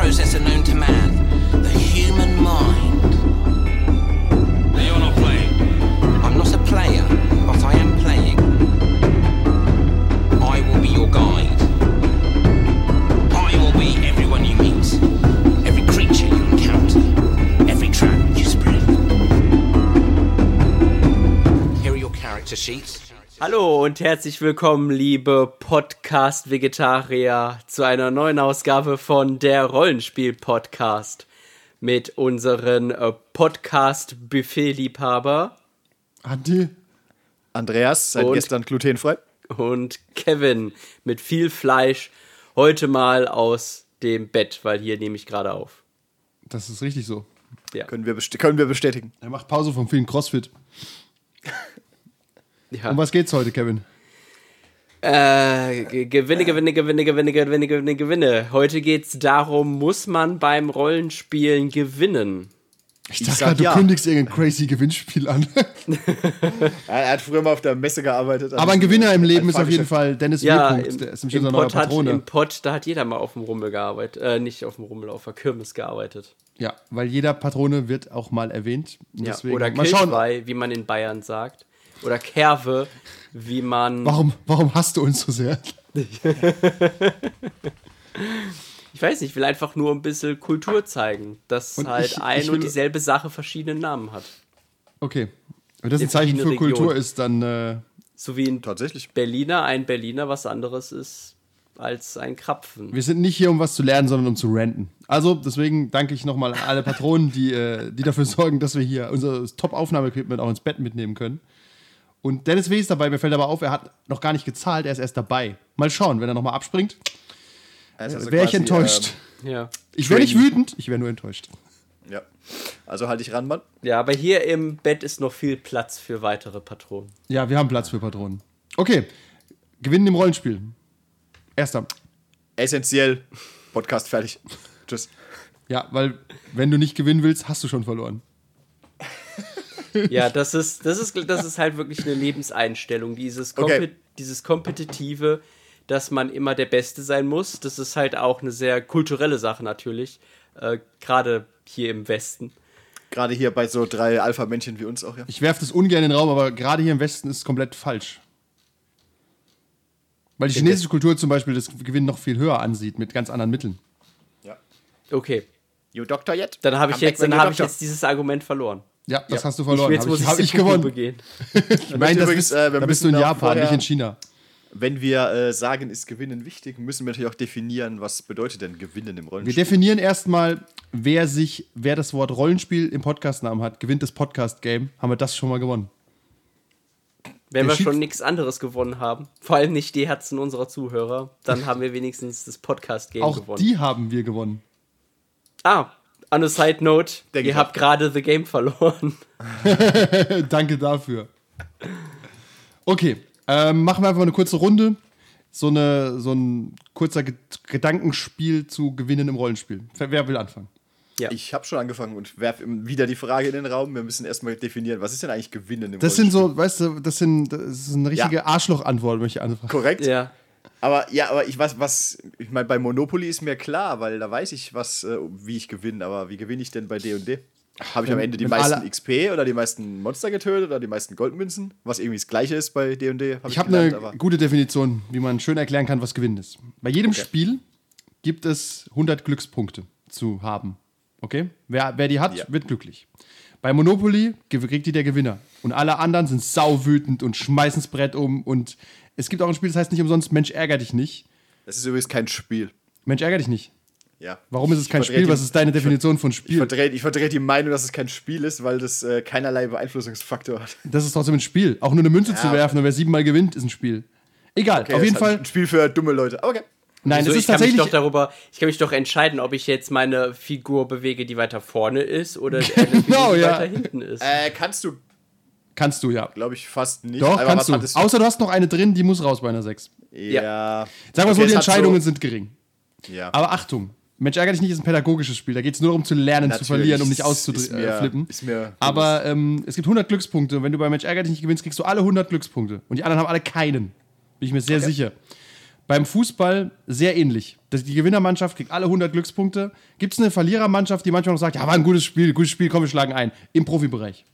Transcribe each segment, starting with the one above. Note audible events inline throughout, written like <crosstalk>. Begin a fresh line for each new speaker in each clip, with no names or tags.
process and no
Hallo und herzlich willkommen, liebe Podcast-Vegetarier, zu einer neuen Ausgabe von der Rollenspiel-Podcast mit unseren äh, Podcast-Buffet-Liebhaber
Andi.
Andreas, seit
Und?
gestern glutenfrei.
und Kevin mit viel Fleisch. Heute mal aus dem Bett, weil hier nehme ich gerade auf.
Das ist richtig so.
Ja.
Können wir, können wir bestätigen.
Er macht Pause vom vielen Crossfit.
Ja.
Um was geht's heute, Kevin?
Äh, Ge- Gewinne, Gewinne, Gewinne, Gewinne, Gewinne, Gewinne, Gewinne. Heute geht's darum, muss man beim Rollenspielen gewinnen?
Ich
Ich
dachte
sag
gerade, du
ja.
kündigst irgendein crazy Gewinnspiel an. <laughs>
Er, hat früher mal auf der Messe gearbeitet.
Aber ein Gewinner im Leben ist auf jeden
Fall.
Dennis
Ja,
W.
im,
Der ist nämlich
im,
unser neuer
Pott hat,
Patrone.
im Pott, da hat jeder mal auf dem Rummel gearbeitet. Äh, nicht auf dem Rummel, auf der Kirmes gearbeitet.
Ja, weil jeder Patrone wird auch mal erwähnt. Und
Ja,
Deswegen,
oder Kelchweih, wie man in Bayern sagt. Oder Kerve, wie man.
warum, warum hasst du uns so sehr? <laughs>
Ich weiß nicht, ich will einfach nur ein bisschen Kultur zeigen, dass
Und
halt
ich-
ein
ich
und dieselbe Sache verschiedene Namen hat.
Okay. Wenn das ein
In
Zeichen für
verschiedene
Kultur ist, dann äh,
So wie ein
Tatsächlich.
Berliner ein Berliner was anderes ist als ein Krapfen.
wir sind nicht hier, um was zu lernen, sondern um zu ranten. Also, deswegen danke ich nochmal an alle Patronen, die, äh, die dafür sorgen, dass wir hier unser Top-Aufnahmeequipment auch ins Bett mitnehmen können. Und Dennis W. ist dabei, mir fällt aber auf, er hat noch gar nicht gezahlt, er ist erst dabei. Mal schauen, wenn er nochmal abspringt,
also
wäre ich enttäuscht.
Ja.
ich wäre nicht wütend, ich wäre nur enttäuscht.
Ähm, ja. Also halt dich ran, Mann.
ja, aber hier im Bett ist noch viel Platz für weitere Patronen.
Ja, wir haben Platz für Patronen. Okay, gewinnen im Rollenspiel. Erster.
Essentiell. Podcast fertig. Tschüss.
Ja, weil wenn du nicht gewinnen willst, hast du schon verloren. <laughs>
Ja, das ist, das ist, das ist halt wirklich eine Lebenseinstellung. Dieses,
Okay.
Kompe dieses Kompetitive, dass man immer der Beste sein muss. Das ist halt auch eine sehr kulturelle Sache natürlich. Äh, Gerade hier im Westen.
Gerade hier bei so drei Alpha-Männchen wie uns auch, ja.
Ich werfe das ungern in den Raum, aber gerade hier im Westen ist es komplett falsch. Weil die chinesische Kultur zum Beispiel das Gewinn noch viel höher ansieht, mit ganz anderen Mitteln.
ja.
Okay,
You Doctor yet?
dann habe ich, jetzt, dann hab ich jetzt dieses Argument verloren.
Ja, das
Ja.
hast du verloren.
jetzt
Hab
muss
ich, ich
Seppuku
gewonnen.
begehen. <laughs>
Ich meine, das
Übrigens,
bist,
äh, wir
da bist du in
auch
Japan,
vorher-
nicht in China.
Wenn wir äh, sagen, ist Gewinnen wichtig, müssen wir natürlich auch definieren, was bedeutet denn Gewinnen im
Wir
Rollenspiel.
definieren erstmal, wer sich, wer das Wort Rollenspiel im Podcastnamen hat, gewinnt das Podcast-Game. Haben wir das schon mal gewonnen.
Wenn
Der
wir schon nichts anderes gewonnen haben, vor allem nicht die Herzen unserer Zuhörer, dann <laughs> haben wir wenigstens das Podcast-Game
Auch
gewonnen.
die haben wir gewonnen.
Ah, on a side note,
Denke
ihr
ich
habt gerade The Game verloren. <laughs>
Danke dafür. Okay, ähm, machen wir einfach mal eine kurze Runde. So, eine, so ein kurzer Ge Gedankenspiel zu Gewinnen im Rollenspiel. Wer, will anfangen?
Ja.
Ich habe schon angefangen und werfe wieder die Frage in den Raum. Wir müssen erstmal definieren, was ist denn eigentlich Gewinnen im
Das sind
Rollenspiel?
so, weißt du, das, sind, das ist eine richtige Arschloch-Antwort, möchte ich anfragen.
Korrekt?
Ja.
Aber ja, aber ich weiß, was, ich meine, bei Monopoly ist mir klar, weil da weiß ich, was, äh, wie ich gewinne. Aber wie gewinne ich denn bei D&D? Habe ich am
Wenn-
Ende die meisten XP oder die meisten Monster getötet oder die meisten Goldmünzen? Was irgendwie das Gleiche ist bei D&D. hab
Ich habe
gelernt,
eine gute Definition, wie man schön erklären kann, was Gewinnen ist. Bei jedem Spiel gibt es 100 Glückspunkte zu haben. Okay? Wer, wer die hat,
Ja.
wird glücklich. Bei Monopoly kriegt die der Gewinner. Und alle anderen sind sauwütend und schmeißen das Brett um. Und es gibt auch ein Spiel, das heißt nicht umsonst Mensch ärger dich nicht.
Das ist übrigens kein Spiel.
Mensch ärger dich nicht.
Ja.
Warum ist es kein
Ich
Spiel?
die-
Was ist deine
ich
Definition von
Ich
Spiel?
verdrehe ich verdreh die Meinung, dass es kein Spiel ist, weil das äh, keinerlei Beeinflussungsfaktor hat.
Das ist trotzdem ein Spiel. Auch nur eine Münze zu
Ja.
werfen und wer siebenmal gewinnt, ist ein Spiel. Egal,
Okay,
auf jeden Fall.
Ein Spiel für dumme Leute. Okay.
Nein,
Also
das
ich
ist
kann mich
tatsächlich.
doch darüber, ich kann mich doch entscheiden, ob ich jetzt meine Figur bewege, die weiter vorne ist, oder <laughs>
Genau,
die
ja.
weiter hinten ist.
Äh, kannst du,
Kannst du, ja.
glaube ich, fast nicht.
Doch, kannst du.
hattest
Außer du hast noch eine drin, die muss raus bei einer 6.
Ja.
Sagen wir
Okay,
so, die Entscheidungen
so-
sind gering.
Ja.
Aber Achtung, Mensch ärger dich nicht ist ein pädagogisches Spiel. Da geht es nur darum zu lernen,
Natürlich,
zu verlieren, um nicht
ist- ist
auszuflippen.
mir- ist mir
Aber ähm, es gibt 100 Glückspunkte und wenn du bei Mensch ärger dich nicht gewinnst, kriegst du alle 100 Glückspunkte. Und die anderen haben alle keinen. Bin ich mir sehr sicher. Beim Fußball sehr ähnlich. Das, die Gewinnermannschaft kriegt alle 100 Glückspunkte. Gibt es eine Verlierermannschaft, die manchmal noch sagt, ja, war ein gutes Spiel, gutes Spiel, komm, wir schlagen ein. Im Profibereich.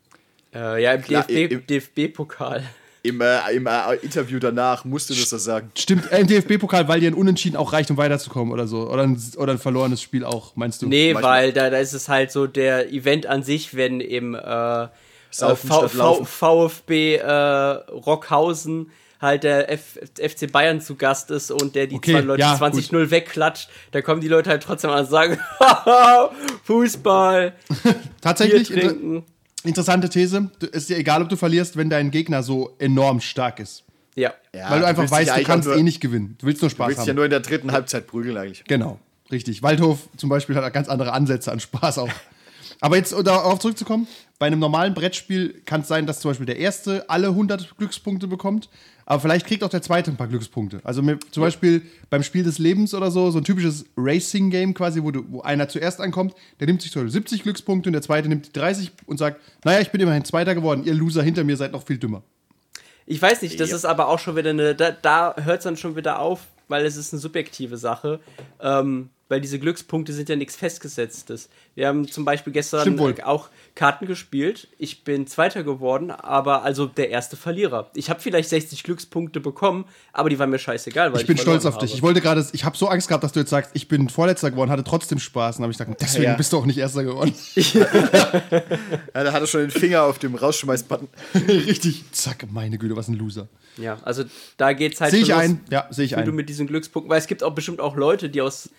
Äh, ja, im DFB-Pokal.
Im, äh, im äh, Interview danach musst du das so sagen.
Stimmt, äh, im DFB-Pokal, weil dir ein Unentschieden auch reicht, um weiterzukommen oder so. Oder ein, oder ein verlorenes Spiel auch, meinst du?
Nee,
manchmal.
weil da, da ist es halt so der Event an sich, wenn im äh, äh. VfB äh, Rockhausen halt der F FC Bayern zu Gast ist und der die
Okay,
zwei Leute
ja,
20-0 wegklatscht, da kommen die Leute halt trotzdem an und sagen, Haha, <laughs> Fußball, <laughs> Bier
Tatsächlich, inter
trinken.
interessante These. Du- Ist dir egal, ob du verlierst, wenn dein Gegner so enorm stark ist.
Ja.
Ja,
weil du einfach
dich
weißt, du kannst
auch nur,
eh nicht gewinnen. Du willst nur
Du
Spaß
willst
haben.
ja nur in der dritten Halbzeit prügeln eigentlich.
Genau, richtig. Waldhof zum Beispiel hat ganz andere Ansätze an Spaß auch. Aber jetzt, um darauf zurückzukommen, bei einem normalen Brettspiel kann es sein, dass zum Beispiel der Erste alle 100 Glückspunkte bekommt, aber vielleicht kriegt auch der Zweite ein paar Glückspunkte. Also mir, zum Beispiel beim Spiel des Lebens oder so, so ein typisches Racing-Game quasi, wo, du, wo einer zuerst ankommt, der nimmt sich zum Beispiel 70 Glückspunkte und der Zweite nimmt die 30 und sagt, naja, ich bin immerhin Zweiter geworden, ihr Loser hinter mir seid noch viel dümmer.
Ich weiß nicht, das
Ja.
ist aber auch schon wieder eine, da, da hört es dann schon wieder auf, weil es ist eine subjektive Sache. Ähm, weil diese Glückspunkte sind ja nichts Festgesetztes. Wir haben zum Beispiel gestern auch Karten gespielt. Ich bin Zweiter geworden, aber also der erste Verlierer. Ich habe vielleicht 60 Glückspunkte bekommen, aber die waren mir scheißegal, weil ich,
Ich bin stolz auf dich.
habe.
Ich wollte gerade, ich habe so Angst gehabt, dass du jetzt sagst, ich bin Vorletzter geworden, hatte trotzdem Spaß. Und habe ich gesagt, deswegen
Ja.
bist du auch nicht Erster geworden. <laughs>
Ja, da hat er schon den Finger auf dem Rausschmeiß-Button. <laughs>
Richtig. Zack, meine Güte, was ein Loser.
Ja, also da geht's halt
Sehe ich
los,
ein. Ja, sehe ich
wie du
ein.
mit diesen Glückspunkten, weil es gibt auch bestimmt auch Leute, die aus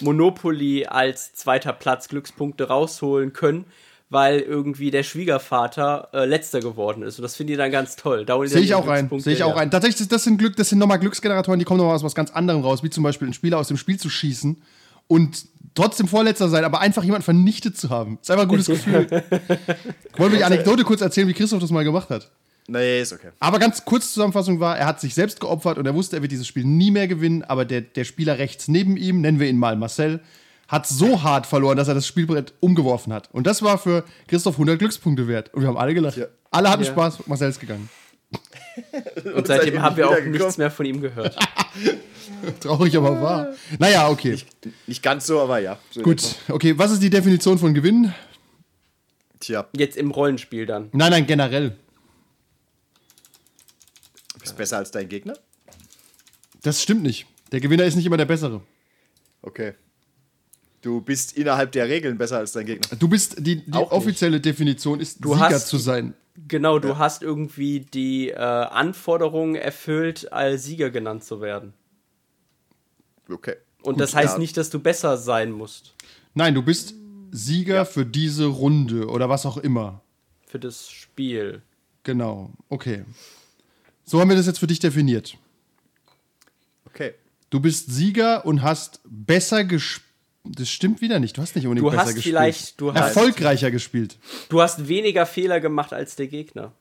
Monopoly als zweiter Platz Glückspunkte rausholen können, weil irgendwie der Schwiegervater äh, letzter geworden ist. Und das finde ich dann ganz toll. Da
Sehe ich auch ein. Sehe ich auch
her.
ein. Tatsächlich, das sind Glück, das sind nochmal Glücksgeneratoren, die kommen nochmal aus was ganz anderem raus, wie zum Beispiel einen Spieler aus dem Spiel zu schießen und trotzdem Vorletzter sein, aber einfach jemanden vernichtet zu haben. Ist einfach ein gutes Gefühl. <laughs> Wollen wir die Anekdote kurz erzählen, wie Christoph das mal gemacht hat?
Nee, ist okay.
Aber ganz kurz Zusammenfassung war, er hat sich selbst geopfert und er wusste, er wird dieses Spiel nie mehr gewinnen, aber der, der Spieler rechts neben ihm, nennen wir ihn mal Marcel, hat so hart verloren, dass er das Spielbrett umgeworfen hat. Und das war für Christoph 100 Glückspunkte wert. Und wir haben alle gelacht.
Ja.
Alle hatten
Ja.
Spaß, Marcel ist gegangen. <laughs>
Und seitdem haben wir auch nichts mehr von ihm gehört. <laughs>
Traurig, aber wahr. Naja, okay.
Nicht ganz so, aber ja. So
Gut, okay, was ist die Definition von Gewinn?
Tja,
Jetzt im Rollenspiel dann.
Nein, nein, generell.
Du bist besser als dein Gegner?
Das stimmt nicht. Der Gewinner ist nicht immer der Bessere.
Okay. Du bist innerhalb der Regeln besser als dein Gegner.
Du bist, die, die offizielle Definition ist,
Du
Sieger
hast-
zu sein.
Genau, du hast irgendwie die äh, Anforderungen erfüllt, als Sieger genannt zu werden.
Okay.
Und
Gut,
das heißt
ja.
nicht, dass du besser sein musst
Nein, du bist Sieger für diese Runde oder was auch immer.
für das Spiel.
Genau, okay. So haben wir das jetzt für dich definiert.
Okay.
Du bist Sieger und hast besser gespielt. Das stimmt wieder nicht. Du hast nicht unbedingt
Du
besser
hast
gespielt.
vielleicht- du hast-
Erfolgreicher gespielt.
Du hast weniger Fehler gemacht als der Gegner.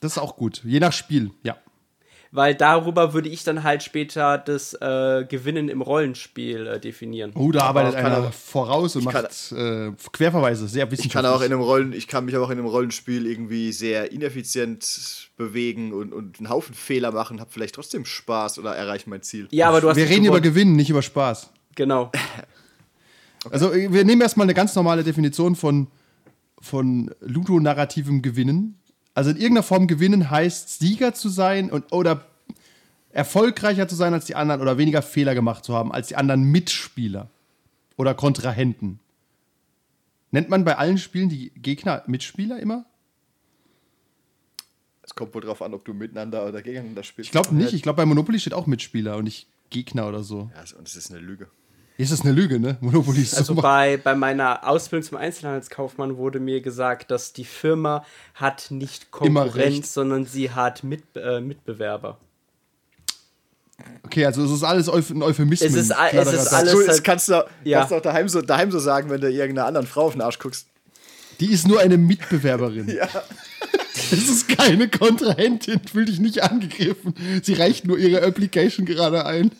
Das ist auch gut. Je nach Spiel, ja.
Weil darüber würde ich dann halt später das äh, Gewinnen im Rollenspiel äh, definieren.
Oh, da arbeitet einer
auch-
voraus und
ich kann-
macht äh, Querverweise. Sehr
Ich
wissenschaftlich.
kann auch in einem Rollen, ich kann mich aber auch in einem Rollenspiel irgendwie sehr ineffizient bewegen und, und einen Haufen Fehler machen, habe vielleicht trotzdem Spaß oder erreiche mein Ziel.
Ja, aber du hast
wir reden über. Gewinnen, nicht über Spaß.
Genau. <laughs>
Also, äh, wir nehmen erstmal eine ganz normale Definition von, von ludonarrativem Gewinnen. Also, in irgendeiner Form gewinnen heißt, Sieger zu sein und, oder erfolgreicher zu sein als die anderen oder weniger Fehler gemacht zu haben als die anderen Mitspieler oder Kontrahenten. Nennt man bei allen Spielen die Gegner Mitspieler immer?
Es kommt wohl drauf an, ob du miteinander oder gegeneinander spielst.
Ich glaube nicht. Ich glaube, bei Monopoly steht auch Mitspieler und nicht Gegner oder so.
Ja, und es ist eine Lüge.
Ist das eine Lüge, ne? Monopoly ist
Also
so.
bei, bei meiner Ausbildung zum Einzelhandelskaufmann wurde mir gesagt, dass die Firma hat nicht. Konkurrenz, sondern sie hat Mit, äh, Mitbewerber.
Okay, also es ist alles ein Euphemismus.
Es ist a- es ist alles-
so,
halt-
das kannst du,
Ja.
kannst du auch daheim so, daheim so sagen, wenn du irgendeiner anderen Frau auf den Arsch guckst.
Die ist nur eine Mitbewerberin. <laughs>
Ja.
Das ist keine Kontrahentin, fühl dich nicht angegriffen. Sie reicht nur ihre Application gerade ein.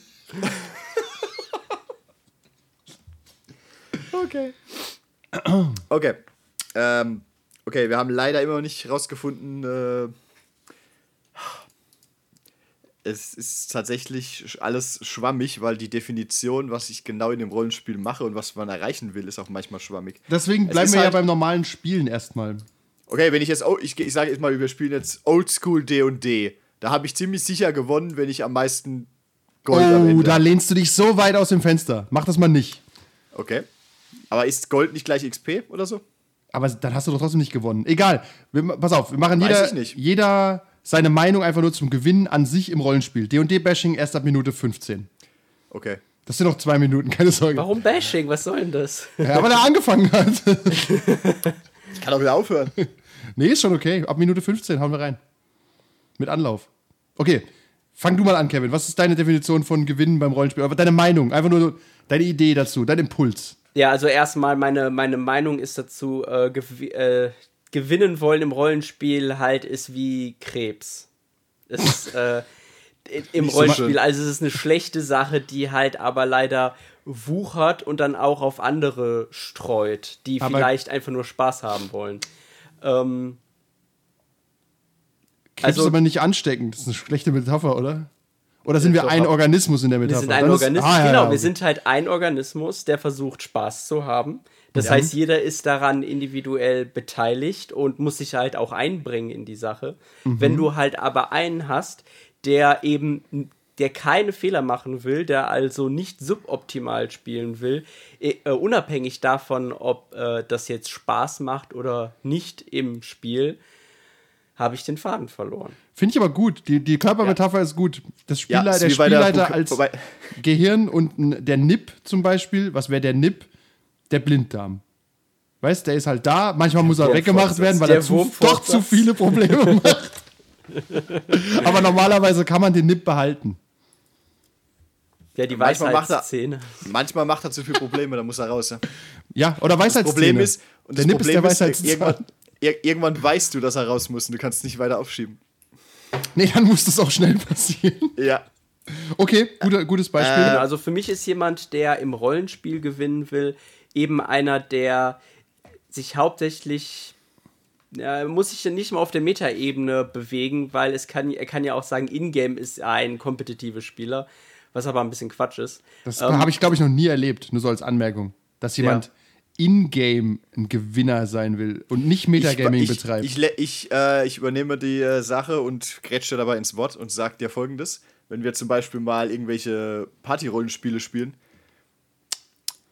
Okay. Okay. Ähm, okay, wir haben leider immer noch nicht rausgefunden. Äh, es ist tatsächlich alles schwammig, weil die Definition, was ich genau in dem Rollenspiel mache und was man erreichen will, ist auch manchmal schwammig.
Deswegen
Es
bleiben wir ja
halt-
beim normalen Spielen erstmal.
Okay, wenn ich jetzt, oh, ich, ich sage jetzt mal, wir spielen jetzt Oldschool D&D. Da habe ich ziemlich sicher gewonnen, wenn ich am meisten Gold am
Oh,
Ende
da lehnst du dich so weit aus dem Fenster. Mach das mal nicht.
Okay. Aber ist Gold nicht gleich XP oder so?
Aber dann hast du doch trotzdem nicht gewonnen. Egal. Wir, pass auf, wir machen jeder, jeder seine Meinung einfach nur zum Gewinnen an sich im Rollenspiel. D&D-Bashing erst ab Minute 15.
Okay.
Das sind noch zwei Minuten, keine Sorge.
Warum Bashing? Was soll denn das?
Ja, weil er angefangen hat. <laughs>
Ich kann auch wieder aufhören. <laughs>
nee, ist schon okay. Ab Minute 15 hauen wir rein. Mit Anlauf. Okay, fang du mal an, Kevin. Was ist deine Definition von Gewinnen beim Rollenspiel? Aber deine Meinung, einfach nur deine Idee dazu, dein Impuls.
Ja, also erstmal meine, meine Meinung ist dazu, äh, gew äh, gewinnen wollen im Rollenspiel halt ist wie Krebs. Ist äh, <laughs> im
so
Rollenspiel,
schön.
also es ist eine schlechte Sache, die halt aber leider wuchert und dann auch auf andere streut, die
Aber-
vielleicht einfach nur Spaß haben wollen. Ähm,
Krebs
Also-
ist aber nicht ansteckend. Das ist eine schlechte Metapher, oder? Oder sind wir
doch,
ein Organismus in der
Wir
Metapher?
sind ein Organismus,
Ah, ja,
genau,
ja,
wir
okay.
sind halt ein Organismus, der versucht Spaß zu haben. Das
Ja.
heißt, jeder ist daran individuell beteiligt und muss sich halt auch einbringen in die Sache.
Mhm.
Wenn du halt aber einen hast, der eben der keine Fehler machen will, der also nicht suboptimal spielen will, eh, äh, unabhängig davon, ob äh, das jetzt Spaß macht oder nicht im Spiel, habe ich den Faden verloren.
Finde ich aber gut. Die, die Körpermetapher ist gut. Das
Ja,
Spieler,
ist
der
der
Spielleiter
Buk-
als
wobei-
Gehirn und der Nip zum Beispiel. Was wäre der Nip? Der Blinddarm. Weißt, der ist halt da. Manchmal muss er weggemacht werden, weil
Der
er zu, doch zu viele Probleme <laughs> macht. aber normalerweise kann man den Nip behalten.
Ja, die
Manchmal macht er-
Weisheitszähne.
Manchmal macht er zu viele Probleme, dann muss er raus. Ja.
Ja, oder Weisheitszähne.
Problem ist, und
der
das
Nip
Problem
ist der
ist,
Weisheitszahn.
irgendwann, ir irgendwann weißt du, dass er raus muss und du kannst nicht weiter aufschieben.
Nee, dann muss das auch schnell <laughs> passieren.
Ja.
Okay, guter, gutes Beispiel.
Genau, also für mich ist jemand, der im Rollenspiel gewinnen will, eben einer, der sich hauptsächlich ja, muss sich ja nicht mal auf der Metaebene bewegen, weil es kann, er kann ja auch sagen, Ingame ist er ein kompetitiver Spieler, was aber ein bisschen Quatsch ist.
Das
Ähm,
habe ich, glaube ich, noch nie erlebt, nur so als Anmerkung. Dass jemand
Ja.
In-game ein Gewinner sein will und nicht Metagaming
ich,
betreibt.
Ich, ich, ich, äh, ich übernehme die äh, Sache und grätsche dabei ins Wort und sage dir folgendes: Wenn wir zum Beispiel mal irgendwelche Party-Rollenspiele spielen,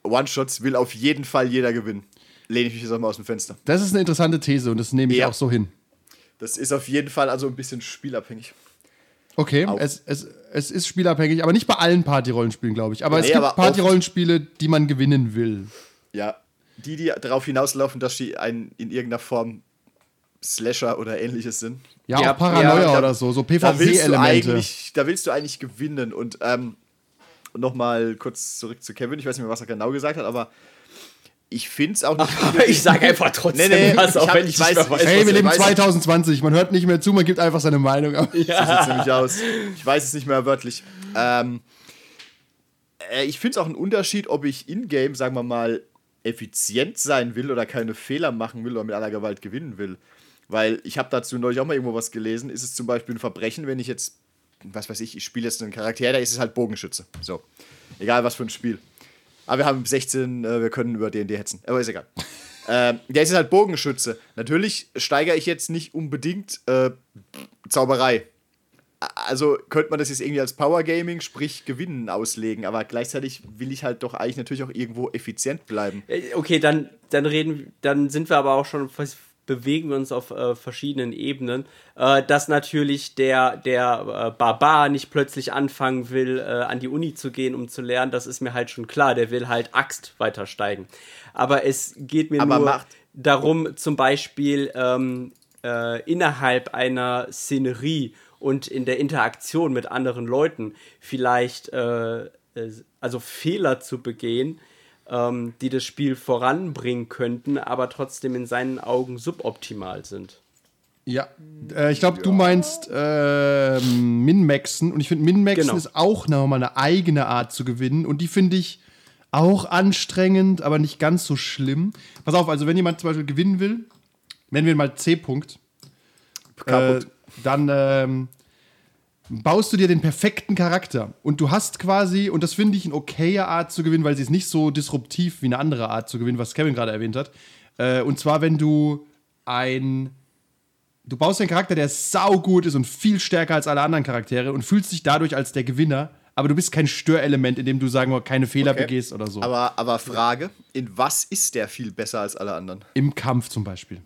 One-Shots will auf jeden Fall jeder gewinnen. Lehne ich mich jetzt auch mal aus dem Fenster.
das ist eine interessante These und das nehme ich
Ja.
auch so hin.
Das ist auf jeden Fall also ein bisschen spielabhängig.
Okay, es, es, es ist spielabhängig, aber nicht bei allen Party-Rollenspielen, glaube ich. Aber es
Nee,
gibt Party-Rollenspiele, die man gewinnen will.
Ja, die, die darauf hinauslaufen, dass sie ein, in irgendeiner Form Slasher oder ähnliches sind.
Ja,
Ja,
auch Paranoia
ja, da-
oder so, so
Da
PvP-Elemente.
eigentlich, da willst du eigentlich gewinnen. Und ähm, nochmal kurz zurück zu Kevin. Ich weiß nicht mehr, was er genau gesagt hat, aber ich finde es auch nicht. <laughs>
Aber ich sage einfach trotzdem
Nee, nee,
was, auch
hab-
wenn
ich
ich,
weiß-
nicht mehr weiß.
Hey, wir leben
weiß-
2020, man hört nicht mehr zu, man gibt einfach seine Meinung ab. <laughs>
So sieht nämlich aus. Ich weiß es nicht mehr wörtlich. Ähm, äh, ich finde es auch ein Unterschied, ob ich in-game, sagen wir mal, effizient sein will oder keine Fehler machen will oder mit aller Gewalt gewinnen will. Weil ich habe dazu neulich auch mal irgendwo was gelesen. Ist es zum Beispiel ein Verbrechen, wenn ich jetzt, was weiß ich, ich spiele jetzt einen Charakter, da ist es halt Bogenschütze. So. Egal was für ein Spiel. Aber wir haben 16, äh, wir können über D&D hetzen. Aber ist egal. <laughs> ähm, der ist halt Bogenschütze. Natürlich steigere ich jetzt nicht unbedingt äh, Zauberei. Also könnte man das jetzt irgendwie als Power Gaming, sprich Gewinnen auslegen, aber gleichzeitig will ich halt doch eigentlich natürlich auch irgendwo effizient bleiben.
Äh, Okay, dann, dann reden, dann sind wir aber auch schon, bewegen wir uns auf äh, verschiedenen Ebenen, äh, dass natürlich der, der äh, Barbar nicht plötzlich anfangen will, äh, an die Uni zu gehen, um zu lernen, das ist mir halt schon klar, der will halt Axt weiter steigen. Aber es geht mir
Aber
nur
macht-
darum, zum Beispiel ähm, äh, innerhalb einer Szenerie und in der Interaktion mit anderen Leuten vielleicht äh, also Fehler zu begehen, ähm, die das Spiel voranbringen könnten, aber trotzdem in seinen Augen suboptimal sind.
Ja, äh, ich glaube, du meinst äh, Min-Maxen und ich finde, Min-Maxen
Genau.
ist auch nochmal eine eigene Art zu gewinnen und die finde ich auch anstrengend, aber nicht ganz so schlimm. Pass auf, also wenn jemand zum Beispiel gewinnen will, nennen wir ihn mal C-Punkt, äh,
Kaputt.
Dann ähm, baust du dir den perfekten Charakter. Und du hast quasi, und das finde ich eine okaye Art zu gewinnen, weil sie ist nicht so disruptiv wie eine andere Art zu gewinnen, was Kevin gerade erwähnt hat. Äh, und zwar, wenn du ein. Du baust einen Charakter, der saugut ist und viel stärker als alle anderen Charaktere und fühlst dich dadurch als der Gewinner, aber du bist kein Störelement, in dem du, sagen wir, keine Fehler
Okay.
begehst oder so.
Aber, aber Frage: In was ist der viel besser als alle anderen?
Im Kampf zum Beispiel.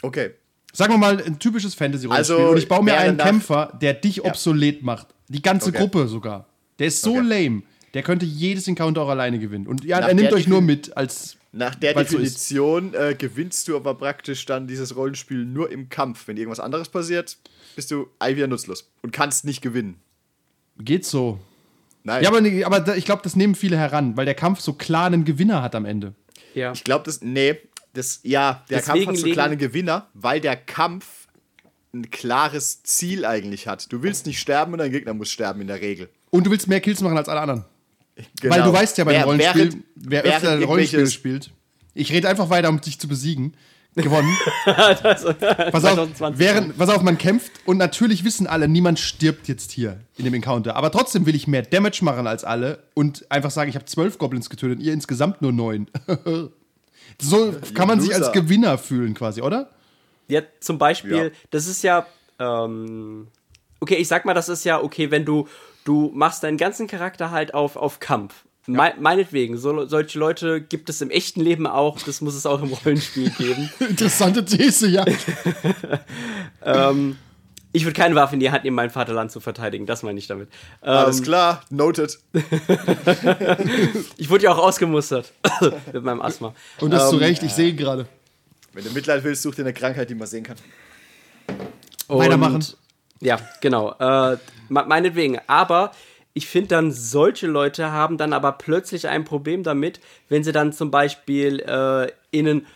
Okay.
Sagen wir mal ein typisches Fantasy-Rollenspiel.
Also,
und ich baue mir einen Kämpfer, der dich obsolet macht. Die ganze
Okay.
Gruppe sogar. Der ist so
Okay.
lame. Der könnte jedes Encounter auch alleine gewinnen. Und ja,
Nach
er nimmt euch nur mit als.
Nach der. Definition äh, gewinnst du aber praktisch dann dieses Rollenspiel nur im Kampf. Wenn irgendwas anderes passiert, bist du wieder nutzlos und kannst nicht gewinnen.
Geht so.
Nein.
Ja, aber, aber da- ich glaube, das nehmen viele heran, weil der Kampf so klar einen Gewinner hat am Ende.
Ja.
Ich glaube, das. Nee, das. Ja, der
Deswegen
Kampf hat so kleine Gewinner, weil der Kampf ein klares Ziel eigentlich hat. Du willst nicht sterben und dein Gegner muss sterben in der Regel.
Und du willst mehr Kills machen als alle anderen.
Genau.
Weil du weißt ja beim
Wer-
Rollenspiel,
während-
wer öfter Rollenspiele
irgendwelches-
spielt. Ich rede einfach weiter, um dich zu besiegen. Gewonnen. <laughs> pass auf,
2020.
während, pass auf, man kämpft und natürlich wissen alle, niemand stirbt jetzt hier in dem Encounter. Aber trotzdem will ich mehr Damage machen als alle und einfach sagen, ich habe zwölf Goblins getötet und ihr insgesamt nur neun. <laughs> so kann man sich als. Gewinner fühlen quasi, oder?
Ja, zum Beispiel,
Ja.
das ist ja, ähm, okay, ich sag mal, das ist ja okay, wenn du, du machst deinen ganzen Charakter halt auf, auf Kampf. Me meinetwegen, so, solche Leute gibt es im echten Leben auch, das muss es auch im Rollenspiel geben. <laughs>
Interessante These, ja. <laughs>
Ich würde keine Waffe in die Hand nehmen, mein Vaterland zu verteidigen, das meine ich damit.
Alles
Ähm,
klar, noted. <laughs>
ich wurde ja auch ausgemustert <coughs> mit meinem Asthma.
Und das zu
Ähm,
Recht, ich sehe ihn gerade.
Wenn du Mitleid willst, such dir eine Krankheit, die man sehen kann.
Weitermachen.
Und, ja, genau. Äh, me- meinetwegen. Aber ich finde dann, solche Leute haben dann aber plötzlich ein Problem damit, wenn sie dann zum Beispiel äh, in einen,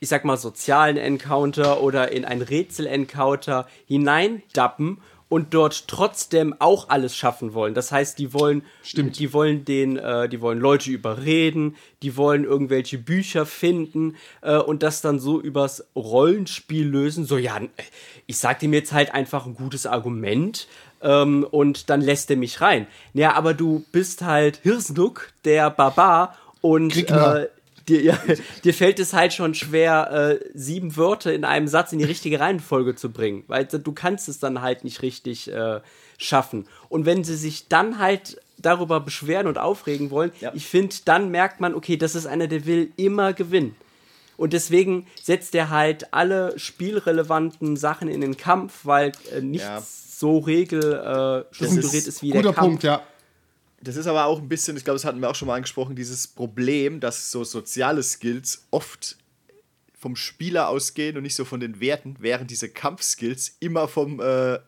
ich sag mal, sozialen Encounter oder in ein Rätsel-Encounter hineindappen und dort trotzdem auch alles schaffen wollen. Das heißt, die wollen,
Stimmt.
die wollen den, äh, die wollen Leute überreden, die wollen irgendwelche Bücher finden äh, und das dann so übers Rollenspiel lösen. So, ja, ich sag dem jetzt halt einfach ein gutes Argument ähm, und dann lässt er mich rein. Ja, aber du bist halt Hirsnuck, der Barbar und äh, dir, ja, dir fällt es halt schon schwer, äh, sieben Wörter in einem Satz in die richtige Reihenfolge zu bringen, weil du kannst es dann halt nicht richtig äh, schaffen. Und wenn sie sich dann halt darüber beschweren und aufregen wollen,
Ja.
ich finde, dann merkt man, okay, das ist einer, der will immer gewinnen. Und deswegen setzt er halt alle spielrelevanten Sachen in den Kampf, weil äh, nichts
Ja.
so regel äh, strukturiert ist, wie der
Guter
Kampf.
Punkt, ja.
Das ist aber auch ein bisschen, ich glaube, das hatten wir auch schon mal angesprochen, dieses Problem, dass so soziale Skills oft vom Spieler ausgehen und nicht so von den Werten, während diese Kampfskills immer vom äh,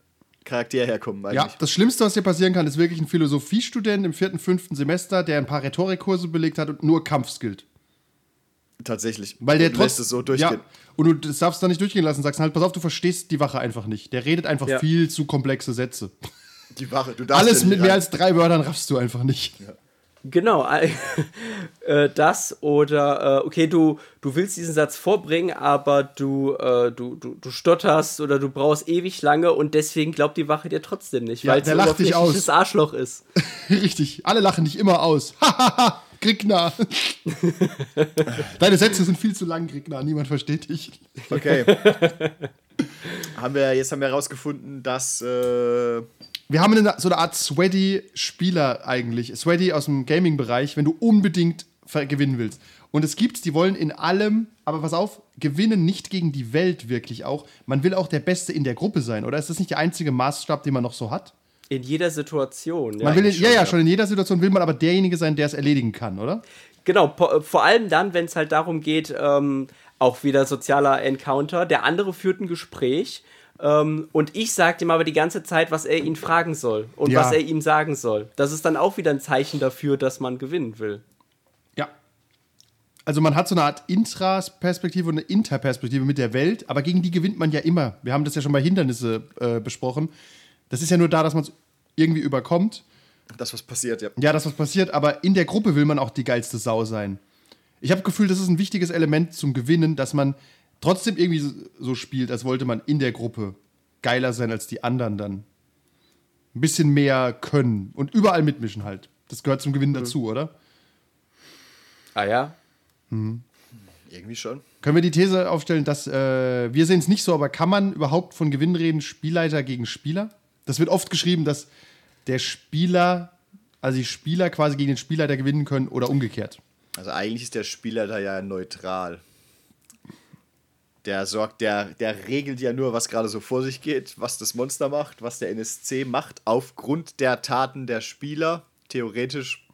Charakter herkommen
Ja,
eigentlich.
das Schlimmste, was dir passieren kann, ist wirklich ein Philosophiestudent im vierten, fünften Semester, der ein paar Rhetorikkurse belegt hat und nur Kampf skillt.
Tatsächlich.
Weil der
Und lässt
trotzdem
es so durchgehen.
Ja, und du das darfst dann nicht durchgehen lassen, sagst halt, pass auf, du verstehst die Wache einfach nicht. Der redet einfach
Ja.
viel zu komplexe Sätze.
Die Wache, du darfst
Alles
ja
mit mehr als drei Wörtern raffst du einfach nicht.
Genau, <laughs> äh, das oder äh, okay, du, du willst diesen Satz vorbringen, aber du, äh, du, du, du stotterst oder du brauchst ewig lange und deswegen glaubt die Wache dir trotzdem nicht,
Ja,
weil es
der
ein
lacht dich aus.
Arschloch ist. <laughs>
Richtig. Alle lachen dich immer aus. <laughs> Hahaha, Griegner. Deine Sätze sind viel zu lang, Griegner. Niemand versteht dich.
Okay. haben wir, jetzt haben wir herausgefunden, dass äh,
Wir haben eine, so eine Art Sweaty-Spieler eigentlich. Sweaty aus dem Gaming-Bereich, wenn du unbedingt gewinnen willst. Und es gibt, die wollen in allem, aber pass auf, gewinnen nicht gegen die Welt wirklich auch. Man will auch der Beste in der Gruppe sein, oder? Ist das nicht der einzige Maßstab, den man noch so hat?
In jeder Situation. Ja.
Man will in,
schon,
ja,
ja.
schon in jeder Situation will man aber derjenige sein, der es erledigen kann, oder?
Genau, po- vor allem dann, wenn es halt darum geht, ähm, auch wieder sozialer Encounter, der andere führt ein Gespräch ähm, und ich sage ihm aber die ganze Zeit, was er ihn fragen soll und
Ja.
was er ihm sagen soll. Das ist dann auch wieder ein Zeichen dafür, dass man gewinnen will.
Ja. Also man hat so eine Art Intraperspektive und eine Interperspektive mit der Welt, aber gegen die gewinnt man ja immer. Wir haben das ja schon bei Hindernisse äh, besprochen. Das ist ja nur da, dass man es irgendwie überkommt.
das, was passiert, ja.
Ja, das was passiert, aber in der Gruppe will man auch die geilste Sau sein. Ich habe Gefühl, das ist ein wichtiges Element zum Gewinnen, dass man trotzdem irgendwie so- so spielt, als wollte man in der Gruppe geiler sein als die anderen dann. ein bisschen mehr können und überall mitmischen halt. Das gehört zum Gewinn dazu, oder?
Ah ja?
Irgendwie schon.
Können wir die These aufstellen, dass äh, wir sehen es nicht so, aber kann man überhaupt von Gewinn reden, Spielleiter gegen Spieler? Das wird oft geschrieben, dass der Spieler, also die Spieler quasi gegen den Spielleiter gewinnen können oder umgekehrt.
Also eigentlich ist der Spieler da ja neutral. Der sorgt, der, der regelt ja nur, was gerade so vor sich geht, was das Monster macht, was der NSC macht, aufgrund der Taten der Spieler. Theoretisch.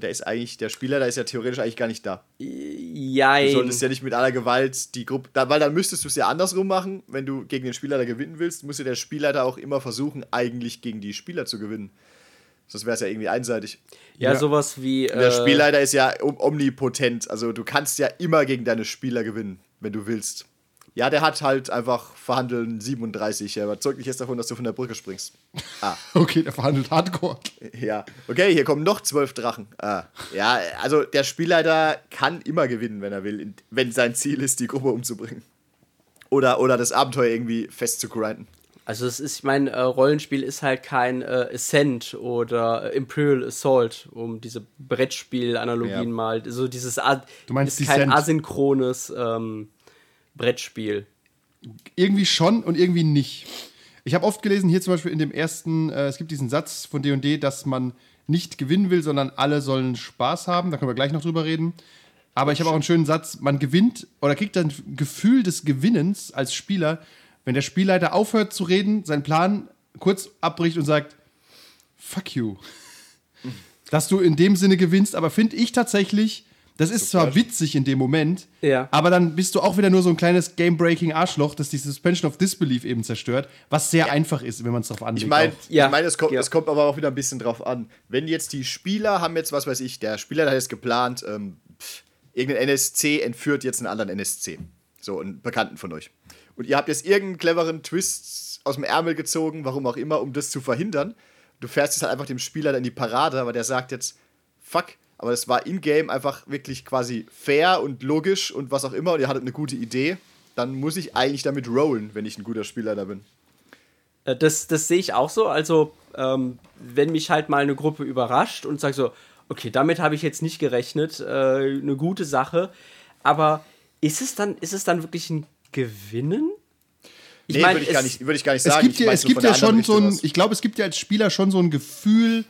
Der ist eigentlich, der Spieler, der ist ja theoretisch eigentlich gar nicht da. Du
Jein.
solltest ja nicht mit aller Gewalt die Gruppe, da, weil dann müsstest du es ja andersrum machen. Wenn du gegen den Spielleiter gewinnen willst, muss ja der Spielleiter auch immer versuchen, eigentlich gegen die Spieler zu gewinnen. Sonst wäre es ja irgendwie einseitig.
Ja,
Ja.
sowas wie.
Der
äh,
Spielleiter ist ja om- omnipotent. Also du kannst ja immer gegen deine Spieler gewinnen, wenn du willst. Ja, der hat halt einfach verhandeln 37. Er überzeugt mich jetzt davon, dass du von der Brücke springst. Ah, <laughs>
Okay, der verhandelt Hardcore.
ja. Okay, hier kommen noch zwölf Drachen. Ah, ja, also der Spielleiter kann immer gewinnen, wenn er will, wenn sein Ziel ist, die Gruppe umzubringen. Oder, oder das Abenteuer irgendwie fest zu grinden.
Also es ist, ich meine, äh, Rollenspiel ist halt kein äh, Ascent oder äh, Imperial Assault, um diese Brettspiel-Analogien
Ja.
mal, so dieses, A
Du meinst
ist kein asynchrones ähm, Brettspiel.
Irgendwie schon und irgendwie nicht. Ich habe oft gelesen, hier zum Beispiel in dem ersten, äh, es gibt diesen Satz von D&D, dass man nicht gewinnen will, sondern alle sollen Spaß haben. Da können wir gleich noch drüber reden. Aber ich habe auch einen schönen Satz, man gewinnt oder kriegt ein Gefühl des Gewinnens als Spieler, wenn der Spielleiter aufhört zu reden, seinen Plan kurz abbricht und sagt, fuck you. <laughs> Dass du in dem Sinne gewinnst, aber finde ich tatsächlich, das ist zwar witzig in dem Moment,
Ja.
aber dann bist du auch wieder nur so ein kleines Game-Breaking Arschloch, das die Suspension of Disbelief eben zerstört, was sehr einfach ist, wenn man es drauf anlegt.
Ich meine.
Ja.
ich mein, es, kommt,
Ja.
es kommt aber auch wieder ein bisschen drauf an. Wenn jetzt die Spieler haben jetzt, was weiß ich, der Spieler hat jetzt geplant, ähm, pff, irgendein NSC entführt jetzt einen anderen NSC. So, einen Bekannten von euch. Und ihr habt jetzt irgendeinen cleveren Twist aus dem Ärmel gezogen, warum auch immer, um das zu verhindern. Du fährst jetzt halt einfach dem Spieler dann in die Parade, aber der sagt jetzt, fuck, aber das war in-game einfach wirklich quasi fair und logisch und was auch immer und ihr hattet eine gute Idee. Dann muss ich eigentlich damit rollen, wenn ich ein guter Spieler da bin.
Äh, Das, das sehe ich auch so. Also, ähm, wenn mich halt mal eine Gruppe überrascht und sagt so, okay, damit habe ich jetzt nicht gerechnet, äh, eine gute Sache. Aber ist es dann, ist es dann wirklich ein Gewinnen?
Nee,
mein,
würde ich, gar
es-
nicht- würde ich gar nicht
Es
sagen.
gibt
Ich
ja, es gibt ja schon so
Richtung
ein,
aus.
ich glaube, es gibt ja als Spieler schon so ein Gefühl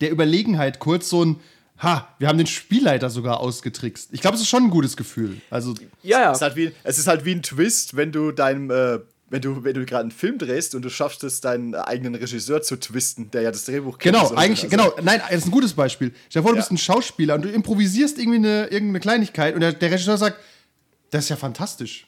der Überlegenheit, kurz so ein, ha, wir haben den Spielleiter sogar ausgetrickst. Ich glaube, es ist schon ein gutes Gefühl. Also,
Ja, ja.
Es ist, halt wie, es ist halt wie ein Twist, wenn du deinem, äh, wenn du, wenn du gerade einen Film drehst und du schaffst es, deinen eigenen Regisseur zu twisten, der ja das Drehbuch kennt.
Genau,
So,
eigentlich,
also-
genau. Nein, das ist ein gutes Beispiel. Stell dir vor, du
Ja.
bist ein Schauspieler und du improvisierst irgendwie eine, irgendeine Kleinigkeit und der, der Regisseur sagt, das ist ja fantastisch.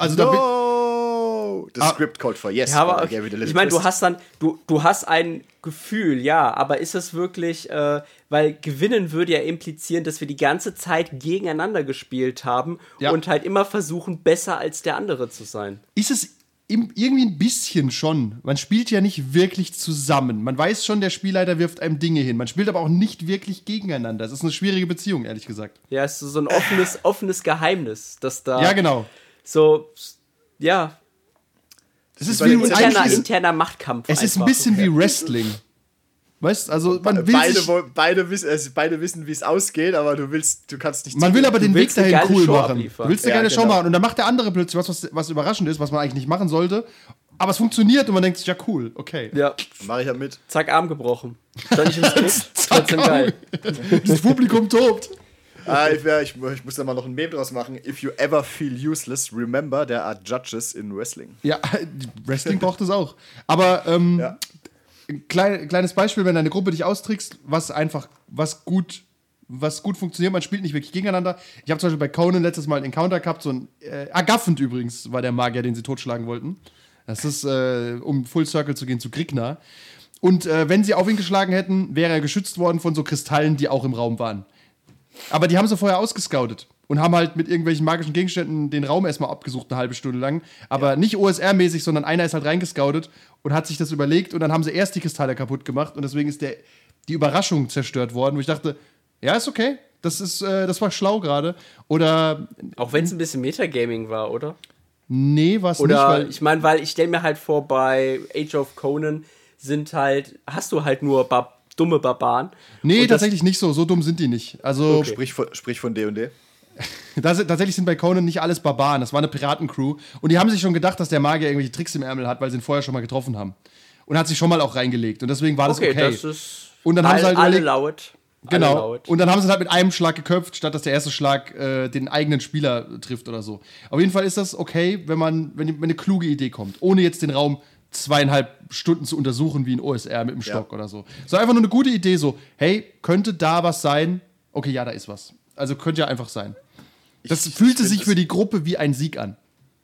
Also da bin,
No! The
Ah.
script called for yes.
Ja, aber
little
ich meine, du hast dann, du, du hast ein Gefühl, ja, aber ist es wirklich, äh, weil gewinnen würde ja implizieren, dass wir die ganze Zeit gegeneinander gespielt haben
Ja.
und halt immer versuchen, besser als der andere zu sein.
ist es im, irgendwie ein bisschen schon. Man spielt ja nicht wirklich zusammen. Man weiß schon, der Spielleiter wirft einem Dinge hin. Man spielt aber auch nicht wirklich gegeneinander. Es ist eine schwierige Beziehung, ehrlich gesagt.
Ja, es ist so ein offenes, offenes Geheimnis, dass da
Ja, genau.
So, ja,
Es ist wie
den
interner, interner Machtkampf.
es ist ein bisschen wie Wrestling. Weißt, also man will
beide,
sich,
beide, wissen, also beide wissen, wie es ausgeht, aber du willst, du kannst nicht.
man will aber den Weg dahin cool
Show
machen.
abliefern.
Du willst eine
Ja,
geile Show
genau.
machen und dann macht der andere plötzlich was, was, was überraschend ist, was man eigentlich nicht machen sollte. Aber es funktioniert und man denkt sich, ja cool, okay.
Ja,
Mach ich ja mit.
zack, Arm gebrochen. Stand nicht im <laughs> Skript. Trotzdem geil.
Das Publikum tobt.
Ah, ich, ich, ich muss da mal noch ein Meme draus machen. If you ever feel useless, remember there are judges in wrestling.
Ja, <laughs> Wrestling braucht es auch. Aber ähm,
Ja.
ein klein, kleines Beispiel, wenn deine Gruppe dich austrickst, was einfach, was gut, was gut funktioniert, man spielt nicht wirklich gegeneinander. Ich habe zum Beispiel bei Conan letztes Mal einen Encounter gehabt, so ein äh, Agaffend übrigens war der Magier, den sie totschlagen wollten. Das ist, äh, um Full Circle zu gehen, zu Grigna. Und äh, wenn sie auf ihn geschlagen hätten, wäre er geschützt worden von so Kristallen, die auch im Raum waren. Aber die haben sie vorher ausgescoutet und haben halt mit irgendwelchen magischen Gegenständen den Raum erstmal abgesucht, eine halbe Stunde lang. Aber nicht OSR-mäßig, sondern einer ist halt reingescoutet und hat sich das überlegt und dann haben sie erst die Kristalle kaputt gemacht und deswegen ist der, die Überraschung zerstört worden, wo ich dachte, ja, ist okay. Das, ist, äh, das war schlau gerade. Oder
Auch wenn es ein bisschen Metagaming war, oder?
Nee, was nicht,
Oder ich meine, weil ich stelle mir halt vor, bei Age of Conan sind halt, hast du halt nur Bar dumme Barbaren.
Nee,
Und das-
tatsächlich nicht so. So dumm sind die nicht. Also,
Okay.
Sprich von, sprich von D&D. <laughs>
das, tatsächlich sind bei Conan nicht alles Barbaren. Das war eine Piratencrew. Und die haben sich schon gedacht, dass der Magier irgendwelche Tricks im Ärmel hat, weil sie ihn vorher schon mal getroffen haben. Und hat sich schon mal auch reingelegt. Und deswegen war das
Okay,
okay.
das ist.
Und dann haben sie halt
alle laut. Alle
Genau.
laut.
Und dann haben sie es halt mit einem Schlag geköpft, statt dass der erste Schlag äh, den eigenen Spieler trifft oder so. Auf jeden Fall ist das okay, wenn man, wenn, wenn eine kluge Idee kommt, ohne jetzt den Raum zweieinhalb Stunden zu untersuchen wie ein OSR mit dem Stock oder so. So einfach nur eine gute Idee, so, hey, könnte da was sein? Okay, ja, da ist was. Also könnte ja einfach sein. Das
Ich-
fühlte
ich
sich für die Gruppe wie ein Sieg an.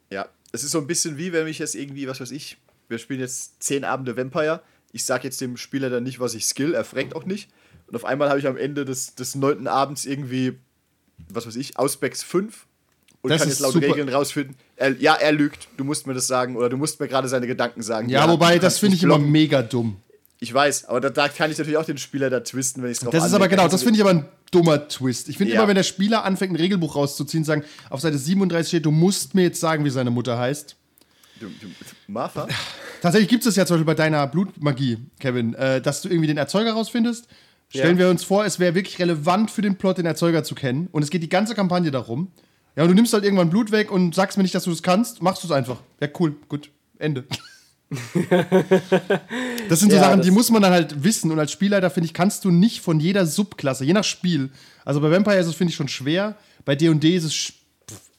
Ja, es ist so ein bisschen wie, wenn ich jetzt irgendwie, was weiß ich, wir spielen jetzt zehn Abende Vampire. Ich sag jetzt dem Spieler dann nicht, was ich skill, er fragt auch nicht. Und auf einmal habe ich am Ende des, des neunten Abends irgendwie, was weiß ich, Auspex 5 und
Das
kann jetzt laut
super.
Regeln rausfinden. Er, ja, er lügt, du musst mir das sagen oder du musst mir gerade seine Gedanken sagen.
Ja,
du
wobei, das finde ich immer
blocken.
mega dumm.
Ich weiß, aber da, da kann ich natürlich auch den Spieler da twisten, wenn ich es drauf
Das ist aber
anlege.
genau, das finde ich aber ein dummer Twist. Ich finde
Ja.
immer, wenn der Spieler anfängt, ein Regelbuch rauszuziehen, sagen, auf Seite 37 steht, du musst mir jetzt sagen, wie seine Mutter heißt.
Du, du, Martha?
Tatsächlich gibt es das ja zum Beispiel bei deiner Blutmagie, Kevin, äh, dass du irgendwie den Erzeuger rausfindest. Stellen
Ja.
wir uns vor, es wäre wirklich relevant für den Plot, den Erzeuger zu kennen. Und es geht die ganze Kampagne darum. Ja, und du nimmst halt irgendwann Blut weg und sagst mir nicht, dass du das kannst, machst du es einfach. Ja, cool, gut, Ende. <laughs> das sind so
Ja,
Sachen, die muss man dann halt wissen. Und als Spielleiter, finde ich, kannst du nicht von jeder Subklasse, je nach Spiel. Also bei Vampire ist es, finde ich, schon schwer. Bei D&D ist es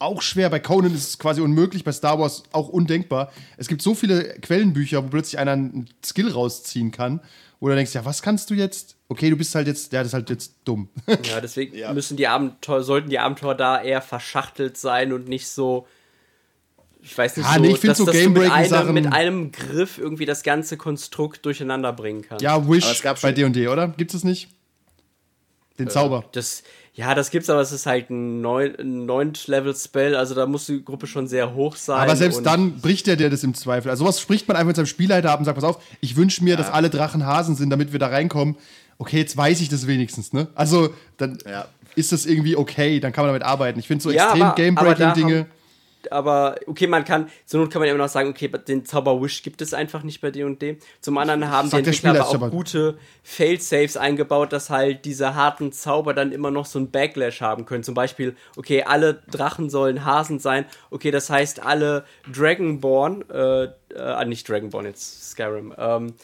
auch schwer. Bei Conan ist es quasi unmöglich. Bei Star Wars auch undenkbar. Es gibt so viele Quellenbücher, wo plötzlich einer einen Skill rausziehen kann. Du denkst, ja, was kannst du jetzt? Okay, du bist halt jetzt, ja, das ist halt jetzt dumm.
Ja, deswegen
Ja.
müssen die Abenteuer, sollten die Abenteuer da eher verschachtelt sein und nicht so. Ich weiß nicht,
Ah,
so,
nee, ich
dass,
so
dass du mit einem, mit einem Griff irgendwie das ganze Konstrukt durcheinander bringen kannst.
ja, Wish bei D&D, oder? Gibt es nicht? Den Zauber.
Das, ja, das gibt's, aber es ist halt ein neun- ein Neunt-Level-Spell, also da muss die Gruppe schon sehr hoch sein.
Aber selbst
und-
dann bricht der dir das im Zweifel. Also sowas spricht man einfach mit seinem Spielleiter ab und sagt, pass auf, ich wünsche mir, dass alle Drachen Hasen sind, damit wir da reinkommen. Okay, jetzt weiß ich das wenigstens, ne? Also, dann
Ja.
ist das irgendwie okay, dann kann man damit arbeiten. Ich finde so
Ja,
extrem
aber- aber da
Game-Breaking-Dinge.
Aber okay, man kann, zur Not kann man immer noch sagen, okay, den Zauber Wish gibt es einfach nicht bei D&D. Zum anderen haben die Entwickler aber auch
aber-
gute Fail-Saves eingebaut, dass halt diese harten Zauber dann immer noch so ein Backlash haben können. Zum Beispiel, okay, alle Drachen sollen Hasen sein. Okay, das heißt, alle Dragonborn, äh, äh, nicht Dragonborn, jetzt Skyrim, ähm,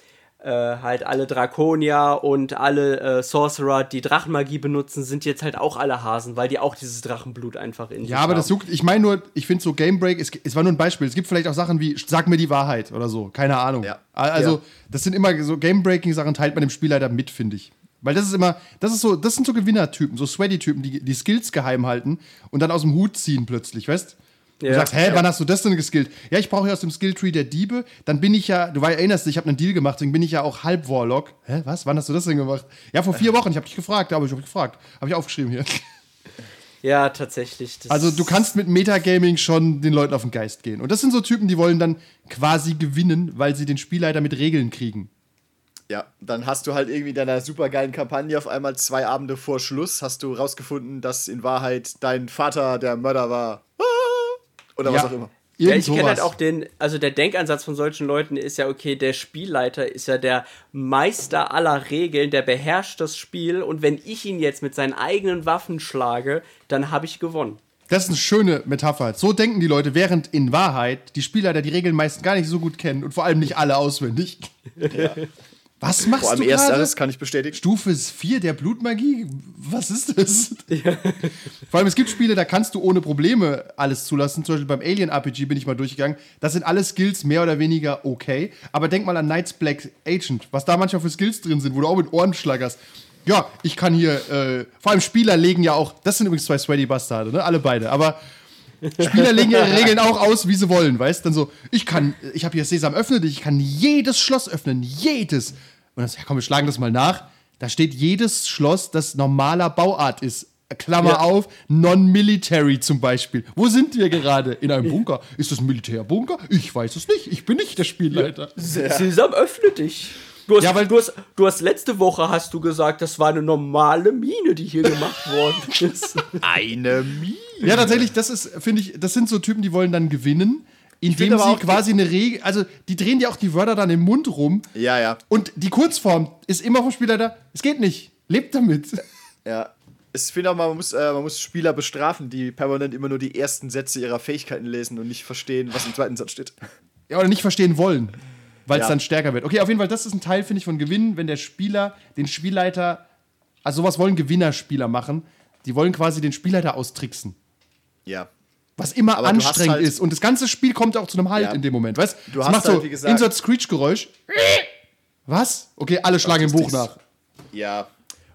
äh, halt alle Drakonier und alle äh, Sorcerer, die Drachenmagie benutzen, sind jetzt halt auch alle Hasen, weil die auch dieses Drachenblut einfach in sich
Ja, aber
haben.
das juckt, ich meine nur, ich finde so Game Break, es, es war nur ein Beispiel. Es gibt vielleicht auch Sachen wie, sag mir die Wahrheit oder so, keine Ahnung.
Ja.
Also,
Ja.
das sind immer so Game Breaking Sachen, teilt man dem Spielleiter mit, finde ich. Weil das ist immer, das ist so, das sind so Gewinnertypen, so Sweaty-Typen, die die Skills geheim halten und dann aus dem Hut ziehen plötzlich, weißt Du
Ja.
sagst, hä, wann hast du das denn geskillt? Ja, ich brauche ja aus dem Skilltree der Diebe. Dann bin ich ja, du war- erinnerst dich, ich habe einen Deal gemacht, deswegen bin ich ja auch halb Warlock. Hä, was? Wann hast du das denn gemacht? Ja, vor vier Wochen. Ich habe dich gefragt, aber ich habe gefragt. Habe ich aufgeschrieben hier. <laughs>
Ja, tatsächlich. Das
Also du kannst mit Metagaming schon den Leuten auf den Geist gehen. Und das sind so Typen, die wollen dann quasi gewinnen, weil sie den Spielleiter mit Regeln kriegen.
Ja, dann hast du halt irgendwie in deiner supergeilen Kampagne auf einmal zwei Abende vor Schluss hast du rausgefunden, dass in Wahrheit dein Vater der Mörder war. Ah! Oder was auch immer.
Ja, ich kenne halt auch den, also der Denkansatz von solchen Leuten ist ja, okay, der Spielleiter ist ja der Meister aller Regeln, der beherrscht das Spiel und wenn ich ihn jetzt mit seinen eigenen Waffen schlage, dann habe ich gewonnen.
Das ist eine schöne Metapher. So denken die Leute, während in Wahrheit die Spielleiter die Regeln meistens gar nicht so gut kennen und vor allem nicht alle auswendig. Was machst
Vor allem
du gerade?
ersteres kann ich bestätigen.
Stufe 4 der Blutmagie? Was ist das? <laughs> Vor allem, es gibt Spiele, da kannst du ohne Probleme alles zulassen. Zum Beispiel beim Alien RPG bin ich mal durchgegangen. Das sind alle Skills mehr oder weniger okay. Aber denk mal an Knights Black Agent, was da manchmal für Skills drin sind, wo du auch mit Ohren schlaggerst. Ja, ich kann hier, äh, vor allem Spieler legen ja auch, das sind übrigens zwei Sweaty Bastarde, ne? Alle beide. Aber Spieler legen ihre <laughs> Regeln auch aus, wie sie wollen, weißt? Dann so, ich kann, ich habe hier Sesam öffne dich, ich kann jedes Schloss öffnen, jedes. Und dann so, ja komm, wir schlagen das mal nach. Da steht jedes Schloss, das normaler Bauart ist. Klammer
Ja.
auf, non-military zum Beispiel. Wo sind wir gerade? In einem Bunker. Ist das ein Militärbunker? Ich weiß es nicht. Ich bin nicht der Spielleiter.
Sesam, öffne dich. Du hast,
Ja, weil-
du, hast, du hast letzte Woche hast du gesagt, das war eine normale Mine, die hier gemacht worden <laughs> ist.
Eine Mie.
Ja, tatsächlich, das ist, finde ich, das sind so Typen, die wollen dann gewinnen, indem sie quasi eine Regel, also die drehen dir auch die Wörter dann im Mund rum
Ja, ja.
und die Kurzform ist immer vom Spielleiter, es geht nicht, lebt damit. <laughs>
Ja. Ich finde auch, man muss, äh, man muss Spieler bestrafen, die permanent immer nur die ersten Sätze ihrer Fähigkeiten lesen und nicht verstehen, was im zweiten Satz steht. <laughs>
Ja, oder nicht verstehen wollen, weil es
Ja.
dann stärker wird. Okay, auf jeden Fall, das ist ein Teil, finde ich, von Gewinnen, wenn der Spieler den Spielleiter, also sowas wollen Gewinnerspieler machen, die wollen quasi den Spielleiter austricksen.
Ja.
Was immer
Aber du
anstrengend
halt-
ist. Und das ganze Spiel kommt auch zu einem Halt
Ja.
in dem Moment. Weißt
Du
Es
hast
macht
halt,
so
wie gesagt-
Insert Screech-Geräusch. Was? Okay, alle schlagen im Buch nach.
Ja.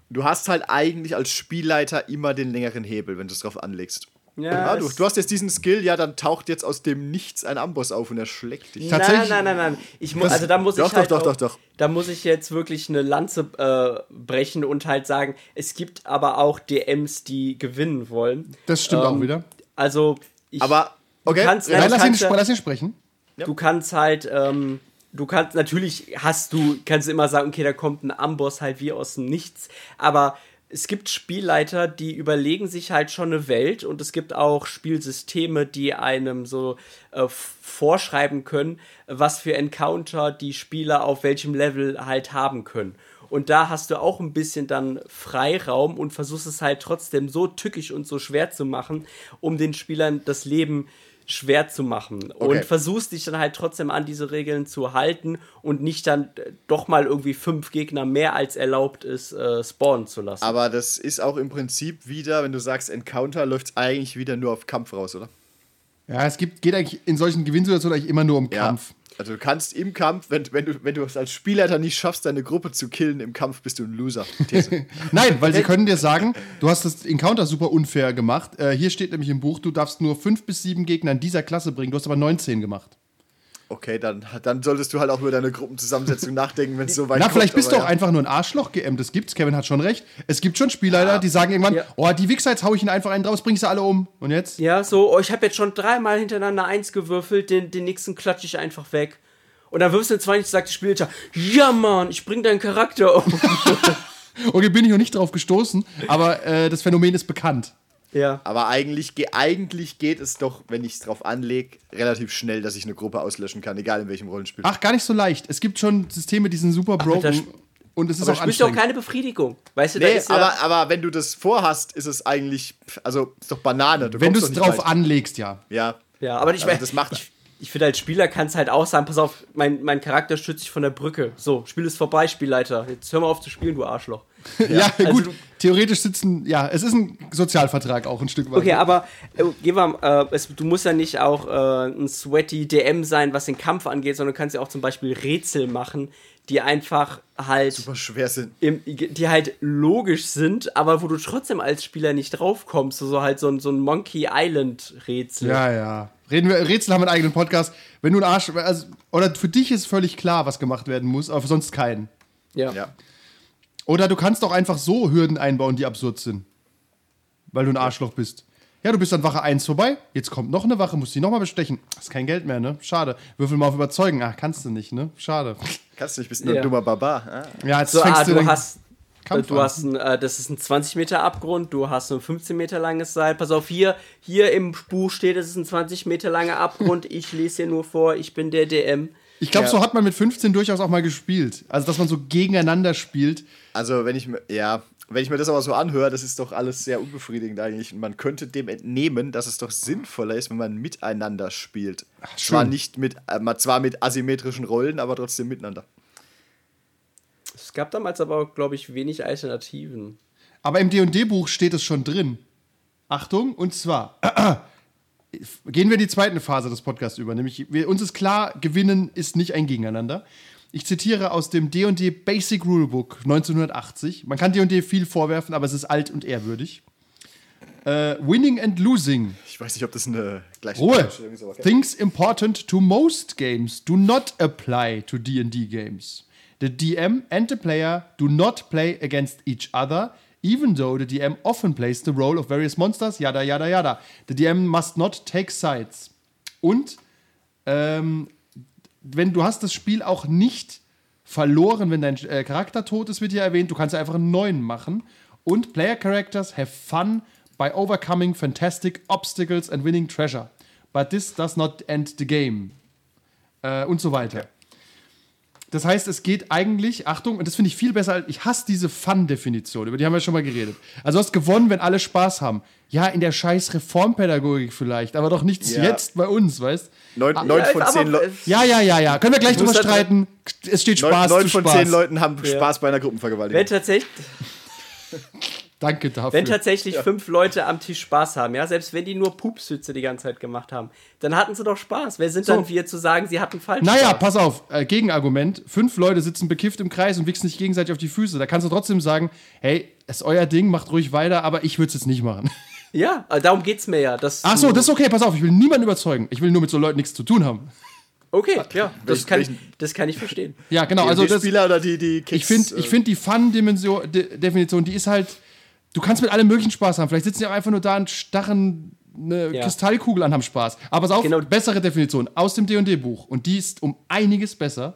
Du hast halt eigentlich als Spielleiter immer den längeren Hebel, wenn du es drauf anlegst.
Ja,
du,
es-
du hast jetzt diesen Skill, ja, dann taucht jetzt aus dem Nichts ein Amboss auf und er schlägt dich.
Tatsächlich-
Nein, nein, nein, nein. Ich mu
Das-
also da muss
doch,
ich halt
doch, doch,
auch,
doch, doch.
Da muss ich jetzt wirklich eine Lanze äh, brechen und halt sagen, es gibt aber auch DMs, die gewinnen wollen.
Das stimmt
Ähm,
auch wieder.
Also ich,
Aber, okay.
kannst, nein,
lass ihn,
kannst, ja-
lass ihn sprechen.
du kannst halt, ähm, du kannst, natürlich hast du, kannst du immer sagen, okay, da kommt ein Amboss halt wie aus dem Nichts, aber es gibt Spielleiter, die überlegen sich halt schon eine Welt und es gibt auch Spielsysteme, die einem so äh, vorschreiben können, was für Encounter die Spieler auf welchem Level halt haben können. Und da hast du auch ein bisschen dann Freiraum und versuchst es halt trotzdem so tückisch und so schwer zu machen, um den Spielern das Leben schwer zu machen.
Okay.
Und versuchst dich dann halt trotzdem an diese Regeln zu halten und nicht dann äh, doch mal irgendwie fünf Gegner mehr als erlaubt ist, äh, spawnen zu lassen.
Aber das ist auch im Prinzip wieder, wenn du sagst Encounter, läuft es eigentlich wieder nur auf Kampf raus, oder?
Ja, es gibt, geht eigentlich in solchen Gewinnsituationen eigentlich immer nur um Kampf.
Also du kannst im Kampf, wenn, wenn, du, wenn du es als Spielleiter nicht schaffst, deine Gruppe zu killen im Kampf, bist du ein Loser. <laughs>
Nein, weil sie können dir sagen, du hast das Encounter super unfair gemacht. Äh, hier steht nämlich im Buch, du darfst nur fünf bis sieben Gegner in dieser Klasse bringen. Du hast aber 19 gemacht.
Okay, dann, dann solltest du halt auch über deine Gruppenzusammensetzung <laughs> nachdenken, wenn es so weit
Na,
kommt.
vielleicht bist du auch
ja.
einfach nur ein Arschloch geämmt. Das gibt's. Kevin hat schon recht. Es gibt schon Spielleiter, die sagen irgendwann,
Ja.
oh, die Wichser, jetzt hau ich ihnen einfach einen draus, bring ich sie alle um. Und jetzt?
Ja, so, oh, ich habe jetzt schon dreimal hintereinander eins gewürfelt, den, den nächsten klatsche ich einfach weg. Und dann wirfst du den 20, sagt der Spielleiter, ja Mann, ich bring deinen Charakter um. <laughs>
Okay, bin ich noch nicht drauf gestoßen, aber äh, das Phänomen ist bekannt.
Ja.
Aber eigentlich, ge- eigentlich geht es doch, wenn ich es drauf anlege, relativ schnell, dass ich eine Gruppe auslöschen kann, egal in welchem Rollenspiel.
Ach, gar nicht so leicht. Es gibt schon Systeme, die sind super broken.
sp-
Und es ist
Aber
auch
du auch
anstrengend.
keine Befriedigung. Weißt du, da
nee,
ist ja,
aber, aber wenn du das vorhast, ist es eigentlich, also ist doch Banane. Du
Wenn du es drauf
weit.
anlegst, ja.
Ja.
Ja, aber ich,
Also
mein,
das macht-
ich, ich finde, als Spieler kannst halt auch sagen, pass auf, mein, mein Charakter stützt sich von der Brücke. So, Spiel ist vorbei, Spielleiter. Jetzt hör mal auf zu spielen, du Arschloch. <laughs>
Ja,
also
gut.
du-
Theoretisch sitzen, ja, es ist ein Sozialvertrag auch ein Stück weit.
Okay, aber äh, geh mal, äh, es, du musst ja nicht auch äh, ein sweaty DM sein, was den Kampf angeht, sondern du kannst ja auch zum Beispiel Rätsel machen, die einfach halt
Super schwer sind.
im, die halt logisch sind, aber wo du trotzdem als Spieler nicht draufkommst. So halt so ein, so ein Monkey Island Rätsel.
Ja, ja. Reden wir, Rätsel haben einen eigenen Podcast. Wenn du ein Arsch, also, oder für dich ist völlig klar, was gemacht werden muss, aber für sonst keinen.
ja.
Ja.
Oder du kannst auch einfach so Hürden einbauen, die absurd sind. Weil du ein Arschloch bist. Ja, du bist an Wache 1 vorbei, jetzt kommt noch eine Wache, musst die nochmal bestechen. Hast kein Geld mehr, ne? Schade. Würfel mal auf überzeugen. Ach, kannst du nicht, ne? Schade.
Kannst du nicht, bist nur
Ja.
ein dummer Barbar. Ah.
Ja, jetzt
So,
fängst
ah,
du
du hast,
Kampf
du
an.
hast ein, äh, das ist ein 20 Meter Abgrund, du hast ein 15 Meter langes Seil. Pass auf, hier, hier im Buch steht, es ist ein 20 Meter langer Abgrund. Ich lese hier nur vor, ich bin der DM.
Ich glaube,
Ja.
so hat man mit 15 durchaus auch mal gespielt. Also, dass man so gegeneinander spielt.
Also, wenn ich mir, ja, wenn ich mir das aber so anhöre, das ist doch alles sehr unbefriedigend eigentlich. Und man könnte dem entnehmen, dass es doch sinnvoller ist, wenn man miteinander spielt. zwar
schön.
nicht mit, äh, zwar mit asymmetrischen Rollen, aber trotzdem miteinander.
Es gab damals aber, glaube ich, wenig Alternativen.
Aber im D&D-Buch steht es schon drin. Achtung, und zwar <clears throat> gehen wir in die zweite Phase des Podcasts über. Nämlich, wir, uns ist klar, gewinnen ist nicht ein Gegeneinander. Ich zitiere aus dem D&D Basic Rulebook 1980. Man kann D&D viel vorwerfen, aber es ist alt und ehrwürdig. Äh, winning and losing.
Ich weiß nicht, ob das eine gleiche
Ruhe.
Ist, aber okay.
Things important to most games do not apply to D&D games. The DM and the player do not play against each other, even though the DM often plays the role of various monsters, yada yada yada. The DM must not take sides. Und ähm, wenn du hast das Spiel auch nicht verloren, wenn dein äh, Charakter tot ist, wird hier erwähnt, du kannst einfach einen neuen machen. Und Player Characters have fun by overcoming fantastic obstacles and winning treasure. but this does not end the game. Äh, und so weiter. Das heißt, es geht eigentlich, Achtung, und das finde ich viel besser, als ich hasse diese Fun-Definition, über die haben wir schon mal geredet. Also du hast gewonnen, wenn alle Spaß haben. Ja, in der scheiß Reformpädagogik vielleicht, aber doch nicht
Ja.
jetzt bei uns, weißt
Neun, neun von zehn Leuten.
Ja, ja, ja, ja. Können wir gleich drüber streiten. Es steht
Neun,
Spaß
neun
zu
von
Spaß.
zehn Leuten haben
Ja.
Spaß bei einer
Wenn
Gruppenvergewaltigung.
tatsächlich, <laughs>
Danke dafür.
wenn tatsächlich fünf Leute am Tisch Spaß haben, ja, selbst wenn die nur Pupswitze die ganze Zeit gemacht haben, dann hatten sie doch Spaß. Wer sind
So.
dann wir zu sagen, sie hatten falsch
Naja,
Spaß?
pass auf, äh, Gegenargument. Fünf Leute sitzen bekifft im Kreis und wichsen sich gegenseitig auf die Füße. Da kannst du trotzdem sagen, hey, ist euer Ding, macht ruhig weiter, aber ich würde es jetzt nicht machen.
Ja, also darum geht's mir ja. Dass
Ach so, das ist okay, pass auf, ich will niemanden überzeugen. Ich will nur mit so Leuten nichts zu tun haben.
Okay, ja, das kann,
welchen-
das kann ich verstehen.
Ja, genau,
Also
also
die
das,
Spieler oder die, die
ich
Kids,
finde ich find die Fun-Definition, die ist halt, du kannst mit allem möglichen Spaß haben. Vielleicht sitzen die auch einfach nur da und starren eine
Ja.
Kristallkugel an, haben Spaß. Aber pass auf,
Genau.
bessere Definition aus dem D&D-Buch. Und die ist um einiges besser.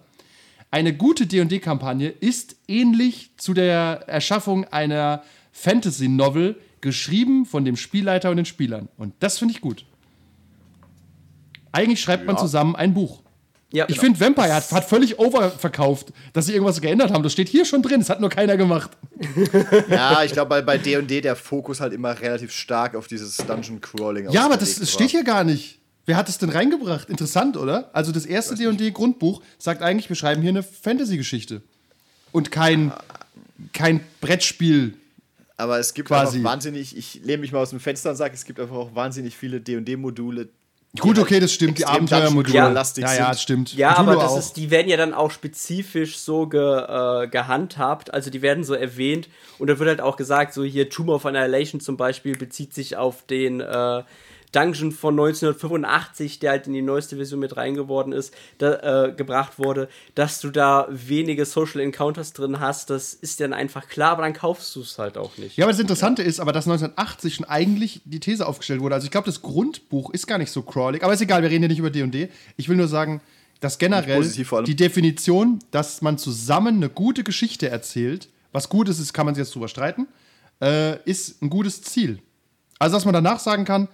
Eine gute D&D-Kampagne ist ähnlich zu der Erschaffung einer Fantasy-Novel, geschrieben von dem Spielleiter und den Spielern. Und das finde ich gut. Eigentlich schreibt man zusammen ein Buch.
Ja,
Ich finde, Vampire hat, hat völlig oververkauft, dass sie irgendwas geändert haben. Das steht hier schon drin, das hat nur keiner gemacht. <laughs>
Ja, <laughs> ich glaube, bei, bei D&D der Fokus halt immer relativ stark auf dieses Dungeon Crawling
Ja, aber das, das steht hier gar nicht. Wer hat es denn reingebracht? Interessant, oder? Also das erste D&D-Grundbuch sagt eigentlich, wir schreiben hier eine Fantasy-Geschichte. Und kein, kein Brettspiel.
Aber es gibt
Quasi.
einfach wahnsinnig, ich lehne mich mal aus dem Fenster und sage, es gibt einfach auch wahnsinnig viele D&D-Module.
Gut, okay, das stimmt. Die Abenteuermodule. Ja, ja,
sind.
das stimmt.
Ja,
Cthulhu
aber das
auch.
ist, die werden ja dann auch spezifisch so ge, äh, gehandhabt, also die werden so erwähnt und da wird halt auch gesagt, so hier Tomb of Annihilation zum Beispiel bezieht sich auf den äh, Dungeon von 1985, der halt in die neueste Version mit reingeworden ist, da, äh, gebracht wurde, dass du da wenige Social Encounters drin hast, das ist dann einfach klar, aber dann kaufst du es halt auch nicht.
Ja, aber das Interessante ist aber, dass 1980 schon eigentlich die These aufgestellt wurde. Also ich glaube, das Grundbuch ist gar nicht so crawlig, aber ist egal, wir reden hier nicht über D&D. Ich will nur sagen, dass generell die Definition, dass man zusammen eine gute Geschichte erzählt, was gut ist, ist kann man sich jetzt drüber streiten, äh, ist ein gutes Ziel. Also, dass man danach sagen kann,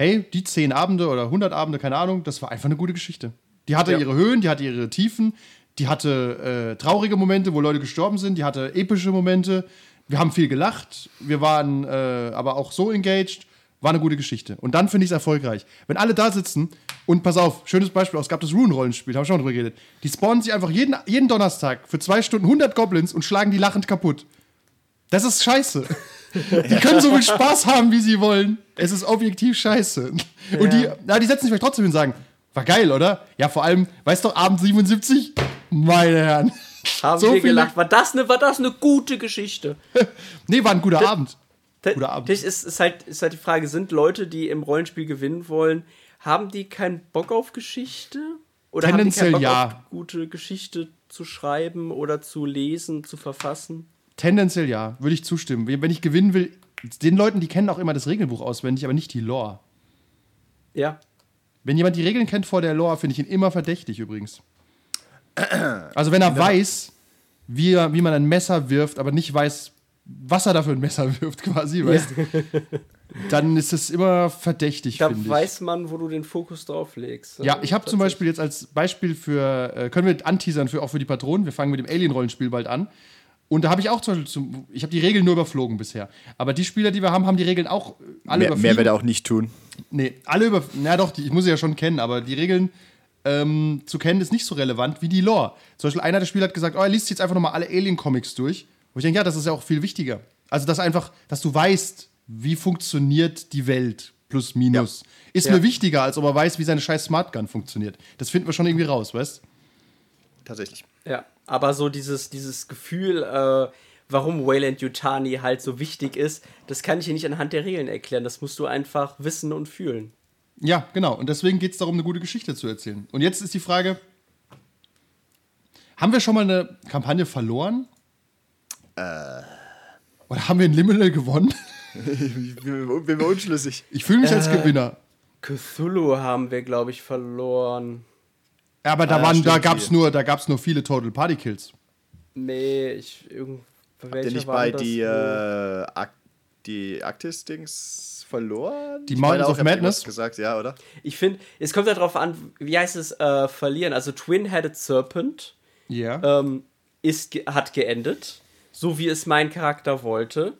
hey, die 10 Abende oder 100 Abende, keine Ahnung, das war einfach eine gute Geschichte. Die hatte
Ja.
ihre Höhen, die hatte ihre Tiefen, die hatte äh, traurige Momente, wo Leute gestorben sind, die hatte epische Momente. Wir haben viel gelacht, wir waren äh, aber auch so engaged, war eine gute Geschichte. Und dann finde ich es erfolgreich. Wenn alle da sitzen und pass auf, schönes Beispiel, es gab das Rune-Rollenspiel, haben wir schon drüber geredet. Die spawnen sich einfach jeden, jeden Donnerstag für zwei Stunden 100 Goblins und schlagen die lachend kaputt. Das ist scheiße. Die können so viel Spaß haben, wie sie wollen. Es ist objektiv scheiße. Und die, na, die setzen sich vielleicht trotzdem hin und sagen, war geil, oder? Ja, vor allem, weißt du, Abend 77? Meine Herren.
Haben
So
wir gelacht, war das eine, war das eine gute Geschichte? <laughs>
Nee, war ein guter Abend.
Da-
Guter Abend.
Das ist, ist, halt, ist halt die Frage, sind Leute, die im Rollenspiel gewinnen wollen, haben die keinen Bock auf Geschichte? Oder
Tendenziell
haben die keinen Bock
ja.
auf gute Geschichte zu schreiben oder zu lesen, zu verfassen?
Tendenziell ja, würde ich zustimmen. Wenn ich gewinnen will, den Leuten, die kennen auch immer das Regelbuch auswendig, aber nicht die Lore.
Ja.
Wenn jemand die Regeln kennt vor der Lore, finde ich ihn immer verdächtig übrigens. Also wenn er weiß, wie, er, wie man ein Messer wirft, aber nicht weiß, was er da für ein Messer <laughs> wirft quasi, weißt dann ist es immer verdächtig,
Da weiß man, wo du den Fokus drauf legst.
Ja, ich habe zum Beispiel jetzt als Beispiel für, äh, können wir anteasern für, auch für die Patronen, wir fangen mit dem Alien-Rollenspiel bald an. Und da habe ich auch zum Beispiel, zum, ich habe die Regeln nur überflogen bisher. Aber die Spieler, die wir haben, haben die Regeln auch äh, alle
Mehr,
überflogen.
mehr wird er auch nicht tun.
Nee, alle über. Na doch, die, ich muss sie ja schon kennen, aber die Regeln ähm, zu kennen ist nicht so relevant wie die Lore. Zum Beispiel einer der Spieler hat gesagt, oh, er liest jetzt einfach nochmal alle Alien-Comics durch. Wo ich denke, ja, das ist ja auch viel wichtiger. Also, dass einfach, dass du weißt, wie funktioniert die Welt, plus minus. Ist
Ja.
mir wichtiger, als ob er weiß, wie seine scheiß Smart Gun funktioniert. Das finden wir schon irgendwie raus, weißt
Tatsächlich.
Ja, aber so dieses, dieses Gefühl, äh, warum Wayland Yutani halt so wichtig ist, das kann ich dir nicht anhand der Regeln erklären. Das musst du einfach wissen und fühlen.
Ja, genau. Und deswegen geht es darum, eine gute Geschichte zu erzählen. Und jetzt ist die Frage: Haben wir schon mal eine Kampagne verloren? Oder haben wir ein Liminal gewonnen?
Ich bin, mir unschlüssig.
Ich fühle mich als
Äh.
Gewinner.
Cthulhu haben wir, glaube ich, verloren.
Aber da,
Ah,
waren, da
stimmt,
gab es
viel.
nur, da gab's nur viele Total Party Kills.
Nee, ich. Irgend,
Habt ihr nicht
war
bei die äh, Ak die Arktis-Dings verloren?
Die Mountains
auch,
of Madness?
gesagt, ja, oder?
Ich finde, es kommt ja darauf an, wie heißt es, äh, verlieren. Also Twin-Headed Serpent
Ja.
ähm, ist, hat geendet, so wie es mein Charakter wollte.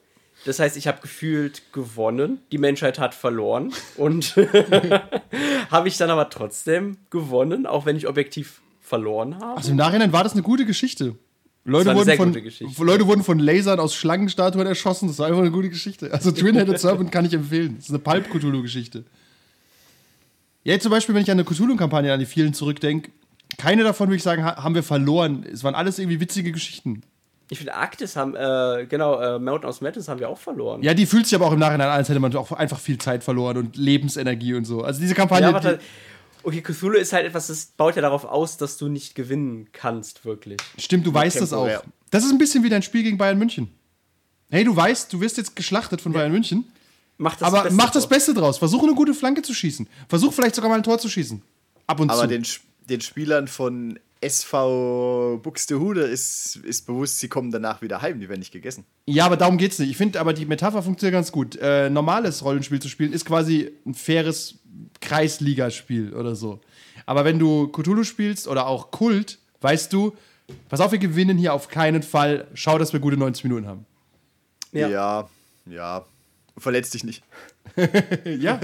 Das heißt, ich habe gefühlt gewonnen, die Menschheit hat verloren und <laughs> habe ich dann aber trotzdem gewonnen, auch wenn ich objektiv verloren habe.
Also im Nachhinein war das eine gute Geschichte. Leute
war eine
wurden, von. Leute wurden von Lasern aus Schlangenstatuen erschossen. Das war einfach eine gute Geschichte. Also <laughs> Twin-Headed Serpent kann ich empfehlen. Das ist eine Pulp-Cthulhu-Geschichte. Ja, jetzt zum Beispiel, wenn ich an eine Cthulhu-Kampagne, an die vielen zurückdenke, keine davon würde ich sagen, ha- haben wir verloren. Es waren alles irgendwie witzige Geschichten.
Ich finde, Arktis haben, äh, genau, äh, Mountain of Madness haben wir auch verloren.
Ja, die fühlt sich aber auch im Nachhinein an, als hätte man auch einfach viel Zeit verloren und Lebensenergie und so. Also diese Kampagne.
Ja, aber
die,
da- okay, Cthulhu ist halt etwas, das baut ja darauf aus, dass du nicht gewinnen kannst, wirklich.
stimmt, du weißt das auch.
temporär.
Das ist ein bisschen wie dein Spiel gegen Bayern München. Hey, du weißt, du wirst jetzt geschlachtet von Bayern München.
Mach das
Aber
Beste
mach das
draus.
Beste draus. Versuch eine gute Flanke zu schießen. Versuch vielleicht sogar mal ein Tor zu schießen. Ab und
Aber
zu.
den, Sp- den Spielern von SV Buxtehude ist, ist bewusst, sie kommen danach wieder heim, die werden nicht gegessen.
ja, aber darum geht's nicht. Ich finde aber die Metapher funktioniert ganz gut. Äh, normales Rollenspiel zu spielen ist quasi ein faires Kreisligaspiel oder so. Aber wenn du Cthulhu spielst oder auch Kult, weißt du, pass auf, wir gewinnen hier auf keinen Fall. Schau, dass wir gute 90 Minuten haben.
Ja.
Ja, ja. Verletz dich nicht. <laughs>
Ja,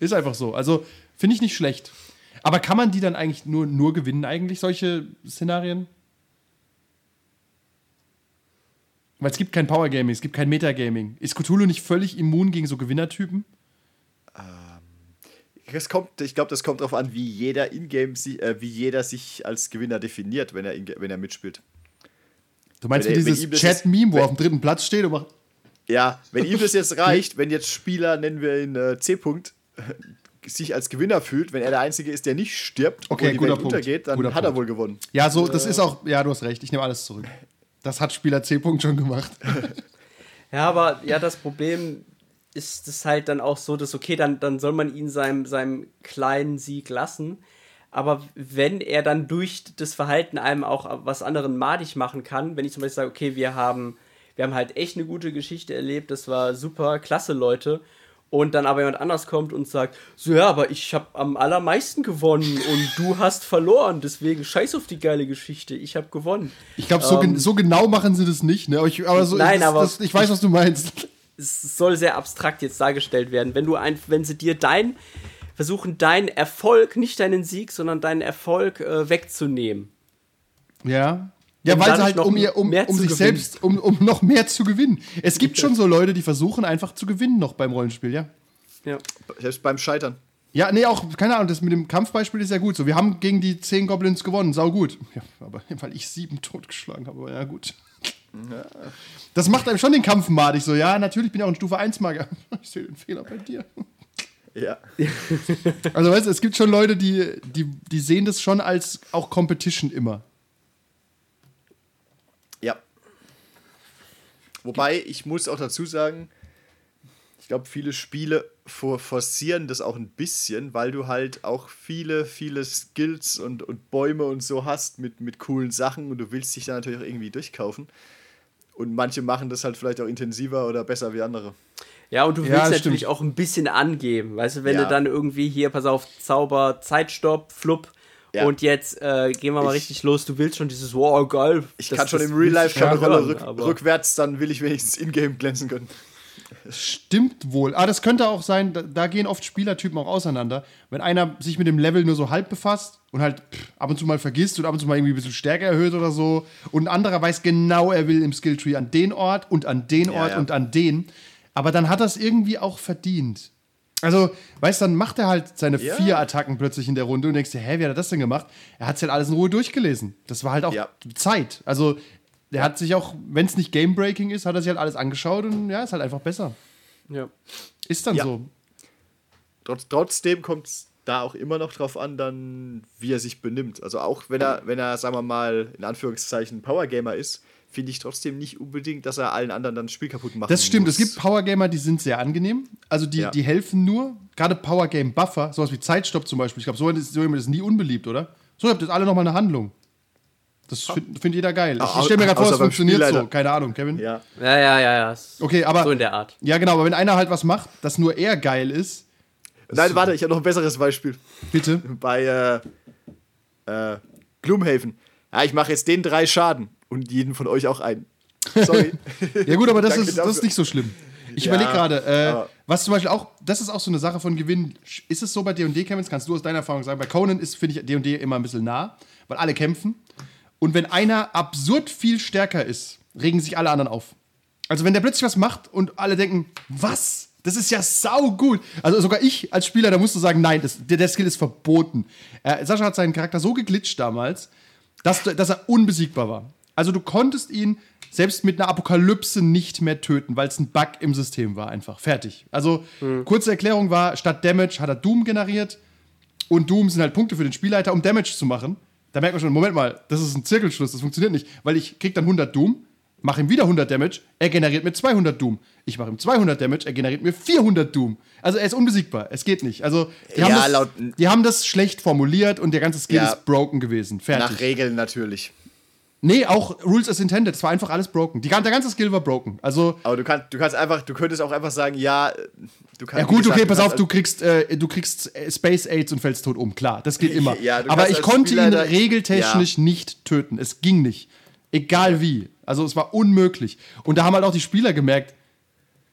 ist einfach so. Also finde ich nicht schlecht. Aber kann man die dann eigentlich nur, nur gewinnen, eigentlich, solche Szenarien? Weil es gibt kein Powergaming, es gibt kein Metagaming. Ist Cthulhu nicht völlig immun gegen so Gewinnertypen?
Es kommt, ich glaube, das kommt darauf an, wie jeder Ingame, äh, wie jeder sich als Gewinner definiert, wenn er, wenn er mitspielt.
Du meinst
Wenn
wie dieses
das
Chat-Meme, wo er auf dem dritten Platz steht und macht.
Ja, wenn <laughs> ihm das jetzt reicht, wenn jetzt Spieler, nennen wir ihn äh, C-Punkt, sich als Gewinner fühlt, wenn er der Einzige ist, der nicht stirbt
Okay,
und die
guter
Welt
Punkt.
untergeht, dann
Guter
hat er
Punkt.
wohl gewonnen.
Ja, so, das ist auch. Ja, du hast recht, ich nehme alles zurück. Das hat Spieler C-Punkt schon gemacht. <laughs>
Ja, aber ja, das Problem ist es halt dann auch so, dass okay, dann, dann soll man ihn seinem, seinem kleinen Sieg lassen. Aber wenn er dann durch das Verhalten einem auch was anderen madig machen kann, wenn ich zum Beispiel sage, okay, wir haben, wir haben halt echt eine gute Geschichte erlebt, das war super, klasse Leute. Und dann aber jemand anders kommt und sagt, so ja, aber ich habe am allermeisten gewonnen und du hast verloren, deswegen scheiß auf die geile Geschichte, ich habe gewonnen.
Ich glaube, so, gen-
Ähm,
so genau machen sie das nicht, ne? Aber, ich, aber so,
Nein,
das,
aber-
das, ich weiß, was du meinst.
es soll sehr abstrakt jetzt dargestellt werden. Wenn du ein, wenn sie dir dein, versuchen deinen Erfolg, nicht deinen Sieg, sondern deinen Erfolg äh, wegzunehmen.
Ja. Ja, weil sie halt um, ihr, um, um sich
gewinnen.
selbst, um, um noch mehr zu gewinnen. Es <laughs> gibt schon so Leute, die versuchen einfach zu gewinnen noch beim Rollenspiel, ja.
Ja.
Selbst beim Scheitern.
Ja, nee, auch, keine Ahnung, das mit dem Kampfbeispiel ist ja gut so. Wir haben gegen die zehn Goblins gewonnen, sau gut. Ja, aber <laughs> weil ich sieben totgeschlagen habe, aber ja gut. Das macht einem schon den Kampf madig, so, ja, natürlich bin ich auch ein Stufe 1 Magier. <laughs> Ich sehe den Fehler bei dir.
Ja.
Also, weißt du, es gibt schon Leute, die, die, die sehen das schon als auch Competition immer.
Ja. Wobei, ich muss auch dazu sagen, ich glaube, viele Spiele for forcieren das auch ein bisschen, weil du halt auch viele, viele Skills und, und Bäume und so hast mit, mit coolen Sachen und du willst dich da natürlich auch irgendwie durchkaufen. Und manche machen das halt vielleicht auch intensiver oder besser wie andere.
Ja, und du
Ja,
willst
das
natürlich
stimmt.
auch ein bisschen angeben. Weißt du, wenn
Ja.
du dann irgendwie hier, pass auf, Zauber, Zeitstopp, Flupp.
Ja.
Und jetzt äh, gehen wir mal
Ich-
richtig los. Du willst schon dieses, wow, geil.
Ich
das-
kann schon
das
im Real Life schon eine Rolle rück, rückwärts, dann will ich wenigstens in-game glänzen können.
Stimmt wohl. Aber das könnte auch sein, da, da gehen oft Spielertypen auch auseinander. Wenn einer sich mit dem Level nur so halb befasst und halt pff, ab und zu mal vergisst und ab und zu mal irgendwie ein bisschen Stärke erhöht oder so und ein anderer weiß genau, er will im Skilltree an den Ort und an den
Ja,
Ort
ja.
und an den. Aber dann hat er es irgendwie auch verdient. Also, weißt du, dann macht er halt seine
Ja.
vier Attacken plötzlich in der Runde und denkst dir, hä, wie hat er das denn gemacht? Er hat es halt alles in Ruhe durchgelesen. Das war halt auch
Ja.
Zeit. Also, der hat sich auch, wenn es nicht Game-Breaking ist, hat er sich halt alles angeschaut und ja, ist halt einfach besser.
Ja.
Ist dann
Ja.
so.
Trotz, trotzdem kommt es da auch immer noch drauf an, dann, wie er sich benimmt. Also auch wenn er, wenn er, sagen wir mal, in Anführungszeichen Powergamer ist, finde ich trotzdem nicht unbedingt, dass er allen anderen dann das Spiel kaputt macht.
Das stimmt, es gibt Powergamer, die sind sehr angenehm. Also die,
Ja.
die helfen nur. Gerade Powergame Buffer, sowas wie Zeitstopp zum Beispiel. Ich glaube, so ist so jemand ist nie unbeliebt, oder? So, ihr habt jetzt alle nochmal eine Handlung. Das findet find jeder geil. Ich, stelle mir gerade vor, es funktioniert so. Keine Ahnung, Kevin.
Ja.
Ja, ja, ja,
Okay, aber.
So in der Art.
Ja, genau, aber wenn einer halt was macht, das nur er geil ist,
Nein, warte, ich habe noch ein besseres Beispiel.
bitte.
Bei äh, äh, Gloomhaven. Ja, ich mache jetzt den drei Schaden und jeden von euch auch einen. Sorry. <laughs>
Ja, gut, aber das, ist, das ist nicht so schlimm. Ich
Ja,
überlege gerade, äh, was zum Beispiel auch, das ist auch so eine Sache von Gewinn. Ist es so bei D&D, das kannst du aus deiner Erfahrung sagen, bei Conan ist, finde ich, D&D immer ein bisschen nah, weil alle kämpfen. Und wenn einer absurd viel stärker ist, regen sich alle anderen auf. Also wenn der plötzlich was macht und alle denken, was? Das ist ja sau gut. Also sogar ich als Spieler, da musst du sagen, nein, das, der, der Skill ist verboten. Äh, Sascha hat seinen Charakter so geglitscht damals, dass, dass er unbesiegbar war. Also du konntest ihn selbst mit einer Apokalypse nicht mehr töten, weil es ein Bug im System war einfach. Fertig. Also kurze Erklärung war, statt Damage hat er Doom generiert und Doom sind halt Punkte für den Spielleiter, um Damage zu machen. Da merkt man schon, Moment mal, das ist ein Zirkelschluss, das funktioniert nicht, weil ich krieg dann 100 Doom, mache ihm wieder 100 Damage, er generiert mir 200 Doom. Ich mache ihm 200 Damage, er generiert mir 400 Doom. Also er ist unbesiegbar, es geht nicht. Also die, haben,
Ja,
das,
laut-
die haben das schlecht formuliert und der ganze Skill
Ja.
ist broken gewesen. Fertig.
Nach Regeln natürlich.
Nee, auch Rules as intended. Es war einfach alles broken. Die, der ganze Skill war broken. Also,
Aber du kannst, du kannst einfach, du könntest auch einfach sagen, ja, äh, du kannst.
ja gut,
gesagt,
okay, pass auf, du kriegst, äh, du kriegst äh, Space AIDS und fällst tot um. Klar, das geht <laughs> immer.
Ja,
Aber ich konnte ihn
Spielleiter-
regeltechnisch nicht töten. Es ging nicht. Egal wie. Also es war unmöglich. Und da haben halt auch die Spieler gemerkt,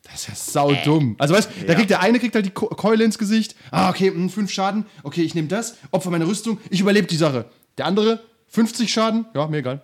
das ist ja sau dumm. Also weißt, da kriegt der eine kriegt halt die Keule ins Gesicht. Ah, okay, mh, fünf Schaden. Okay, ich nehme das, opfer meine Rüstung, ich überlebe die Sache. Der andere 50 Schaden, ja, mir egal.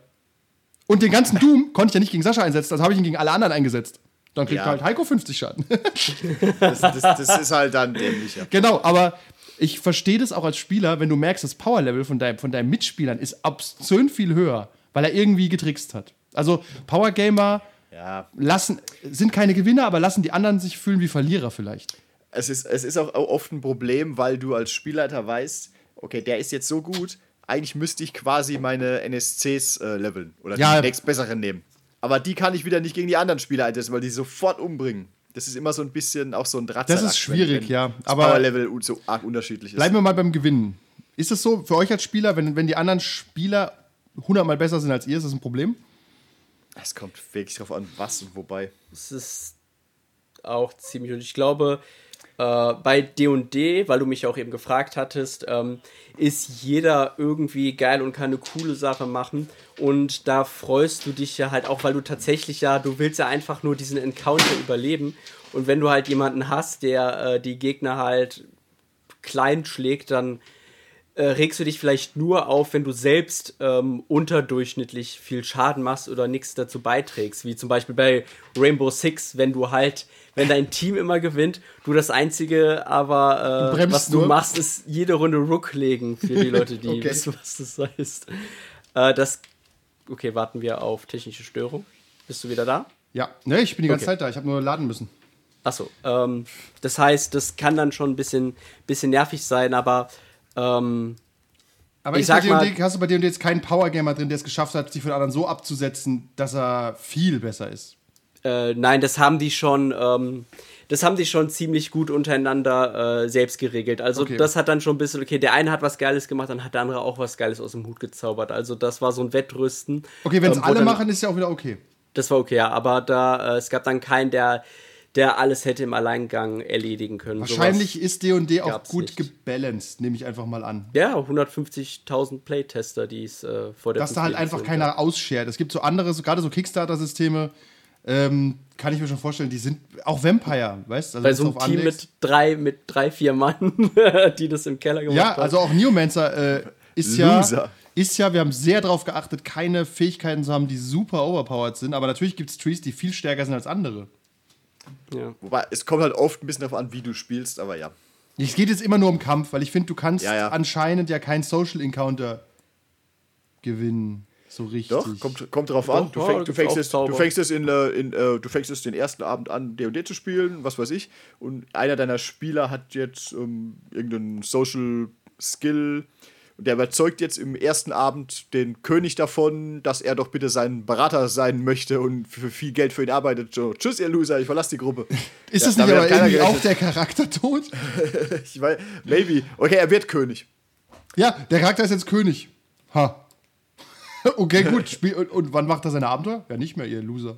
Und den ganzen Doom konnte ich ja nicht gegen Sascha einsetzen, also habe ich ihn gegen alle anderen eingesetzt. Dann kriegt
Ja.
halt Heiko 50 Schaden. <laughs>
Das, das, das ist halt dann dämlicher.
genau, aber ich verstehe das auch als Spieler, wenn du merkst, das Powerlevel von deinem, von deinen Mitspielern ist obszön viel höher, weil er irgendwie getrickst hat. Also Power Gamer
Ja,
lassen, sind keine Gewinner, aber lassen die anderen sich fühlen wie Verlierer vielleicht.
es ist, es ist auch oft ein Problem, weil du als Spielleiter weißt, okay, der ist jetzt so gut, eigentlich müsste ich quasi meine NSCs äh, leveln oder
Ja.
die nächstbesseren nehmen. Aber die kann ich wieder nicht gegen die anderen Spieler einsetzen, weil die sofort umbringen. Das ist immer so ein bisschen auch so ein Drahtseil.
Das ist schwierig, ja. Aber-
Aber Powerlevel so arg unterschiedlich ist.
Bleiben wir mal beim Gewinnen. Ist es so für euch als Spieler, wenn, wenn die anderen Spieler hundertmal besser sind als ihr, ist das ein Problem?
Es kommt wirklich drauf an, was und wobei.
Es ist auch ziemlich. Und ich glaube, äh, bei DD, weil du mich auch eben gefragt hattest, ähm, ist jeder irgendwie geil und kann eine coole Sache machen. Und da freust du dich ja halt auch, weil du tatsächlich ja, du willst ja einfach nur diesen Encounter überleben. Und wenn du halt jemanden hast, der äh, die Gegner halt klein schlägt, dann äh, regst du dich vielleicht nur auf, wenn du selbst ähm, unterdurchschnittlich viel Schaden machst oder nichts dazu beiträgst. Wie zum Beispiel bei Rainbow Six, wenn du halt, wenn dein Team immer gewinnt, du das Einzige aber,
Du
äh,
bremst
was du
nur.
machst, ist jede Runde Rook legen für die Leute, die <laughs>
Okay.
wissen, was das heißt. Äh, das, okay, warten wir auf technische Störung. Bist du wieder da?
Ja. Ne, ich bin die ganze
Okay.
Zeit da. Ich habe nur laden müssen.
Achso, ähm, das heißt, das kann dann schon ein bisschen, bisschen nervig sein, aber ähm,
Aber
Ich sag mal-
hast du bei D&D jetzt keinen Power Gamer drin, der es geschafft hat, sich von anderen so abzusetzen, dass er viel besser ist?
Äh, nein, das haben die schon, ähm, das haben die schon ziemlich gut untereinander äh, selbst geregelt. Also
Okay.
das hat dann schon ein bisschen, okay, der eine hat was Geiles gemacht, dann hat der andere auch was Geiles aus dem Hut gezaubert. Also das war so ein Wettrüsten.
Okay, wenn es
ähm,
alle
dann-
machen, ist ja auch wieder okay.
Das war okay, ja, aber da, äh, es gab dann keinen, der, der alles hätte im Alleingang erledigen können.
Wahrscheinlich
Sowas-
ist D&D auch gut
nicht.
gebalanced, nehme ich einfach mal an.
Ja, 150.000 Playtester, die es äh, vor der
Dass da halt einfach keiner ausschert. Es gibt so andere, so, gerade so Kickstarter-Systeme, ähm, kann ich mir schon vorstellen, die sind auch Vampire, weißt du? Also
Bei so einem Team
anlegst.
mit drei, mit drei, vier Mann, <laughs> die das im Keller gemacht
Ja,
haben.
also auch Neomancer äh, ist ja,
Loser.
ist ja, wir haben sehr darauf geachtet, keine Fähigkeiten zu haben, die super overpowered sind, aber natürlich gibt es Trees, die viel stärker sind als andere.
Ja.
Wobei, es kommt halt oft ein bisschen darauf an, wie du spielst, aber ja.
Es geht jetzt immer nur um Kampf, weil ich finde, du kannst
Ja, ja.
anscheinend ja keinen Social Encounter gewinnen. So richtig.
Doch, kommt, kommt drauf
Doch,
an. Du, fäng, du, fängst
auch
es, du fängst es in, äh, in äh, du fängst es den ersten Abend an, D&D zu spielen, was weiß ich. Und einer deiner Spieler hat jetzt ähm, irgendeinen Social Skill und der überzeugt jetzt im ersten Abend den König davon, dass er doch bitte sein Berater sein möchte und für viel Geld für ihn arbeitet. So, tschüss, ihr Loser, ich verlasse die Gruppe. <laughs>
Ist
Ja,
das nicht aber irgendwie auch
gerechnet.
der Charakter tot? <laughs>
Ich weiß, maybe. Okay, er wird König.
ja, der Charakter ist jetzt König. Ha. <laughs> Okay, gut. Spiel, und, und wann macht er seine Abenteuer? Ja, nicht mehr, ihr Loser.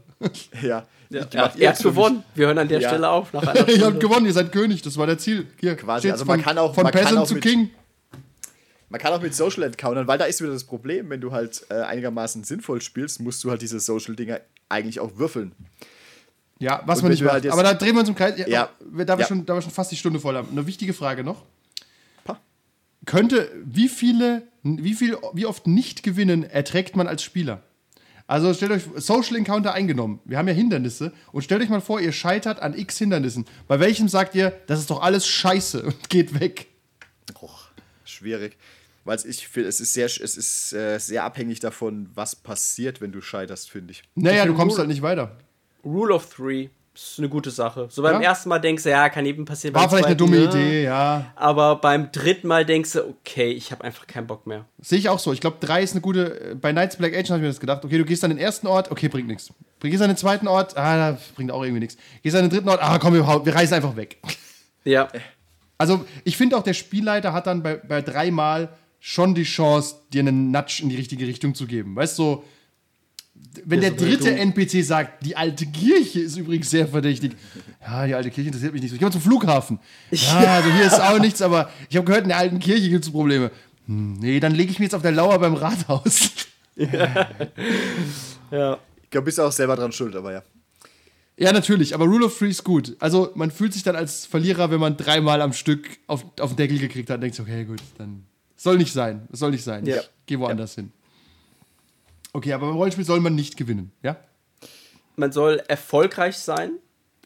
Ja.
Ja, er hat gewonnen. Wir hören an der
Ja.
Stelle auf. Nach einer
ihr
Stunde.
habt gewonnen, ihr seid König, das war der Ziel. Hier,
Quasi, also man
von,
kann auch-
von
man kann
Peasant
auch
zu
mit-
King.
Man kann auch mit Social encountern, weil da ist wieder das Problem, wenn du halt äh, einigermaßen sinnvoll spielst, musst du halt diese Social-Dinger eigentlich auch würfeln.
Ja, was
Und
man nicht macht.
halt
Aber da drehen wir uns im Kreis. Ja,
Ja.
Da, wir
Ja.
schon, da wir schon fast die Stunde voll haben. Eine wichtige Frage noch.
Pa.
Könnte, wie viele, wie viel, wie oft nicht gewinnen erträgt man als Spieler? Also stellt euch Social Encounter eingenommen. Wir haben ja Hindernisse und stellt euch mal vor, ihr scheitert an x Hindernissen. Bei welchem sagt ihr, das ist doch alles scheiße <laughs> und geht weg?
Schwierig. Weil ich finde, es ist sehr, es ist äh, sehr abhängig davon, was passiert, wenn du scheiterst, finde ich.
Naja, du
finde
kommst
Rule-
halt nicht weiter.
Rule of Three ist eine gute Sache. So beim
Ja.
ersten Mal denkst du, ja, kann eben passieren.
War vielleicht eine
zweiten,
dumme
ja.
Idee, ja.
Aber beim dritten Mal denkst du, okay, ich habe einfach keinen Bock mehr.
Sehe ich auch so. Ich glaube, drei ist eine gute. Bei Knights Black Agent habe ich mir das gedacht. Okay, du gehst an den ersten Ort, okay, bringt nichts. Gehst an den zweiten Ort, ah, bringt auch irgendwie nichts. Gehst an den dritten Ort, ah, komm, wir, wir reisen einfach weg.
Ja.
Also, ich finde auch, der Spielleiter hat dann bei, bei dreimal schon die Chance, dir einen Nudge in die richtige Richtung zu geben. Weißt du, so, wenn
Ja,
der
so
dritte
Richtung-
NPC sagt, die alte Kirche ist übrigens sehr verdächtig. Ja, die alte Kirche interessiert mich nicht so. Ich gehe mal zum Flughafen. Ja, also hier ist auch nichts, aber ich habe gehört, in der alten Kirche gibt es Probleme. Hm, nee, dann lege ich mich jetzt auf der Lauer beim Rathaus. <laughs>
Ja.
Ich glaube, bist auch selber dran schuld, aber ja.
Ja, natürlich, aber Rule of Three ist gut. Also, man fühlt sich dann als Verlierer, wenn man dreimal am Stück auf, auf den Deckel gekriegt hat und denkt, sich, okay, gut, dann soll nicht sein. Soll nicht sein.
Ja.
Ich geh woanders hin. Okay, aber beim Rollenspiel soll man nicht gewinnen, ja?
Man soll erfolgreich sein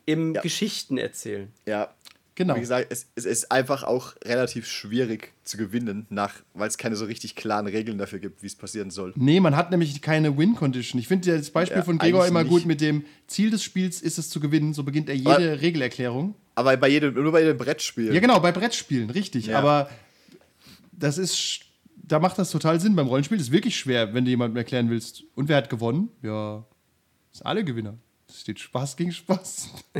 im
Ja.
Geschichten erzählen.
Ja.
Genau.
Wie gesagt, es, es ist einfach auch relativ schwierig zu gewinnen, nach, weil es keine so richtig klaren Regeln dafür gibt, wie es passieren soll.
Nee, man hat nämlich keine Win-Condition. Ich finde das Beispiel
Ja,
von Gregor immer
nicht.
gut mit dem Ziel des Spiels ist es zu gewinnen. So beginnt er jede
Aber-
Regelerklärung.
Aber bei jedem, nur bei jedem Brettspiel.
Ja, genau, bei Brettspielen, richtig.
Ja.
Aber das ist, da macht das total Sinn. Beim Rollenspiel ist es wirklich schwer, wenn du jemandem erklären willst. Und wer hat gewonnen? Ja, sind alle Gewinner. Es steht Spaß gegen Spaß. <laughs>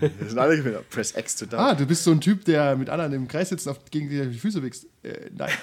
Das sind alle Gewinner. Press X to down.
Ah, du bist so ein Typ, der mit anderen im Kreis sitzt und auf, gegen die die Füße wächst. Äh, nein. <laughs>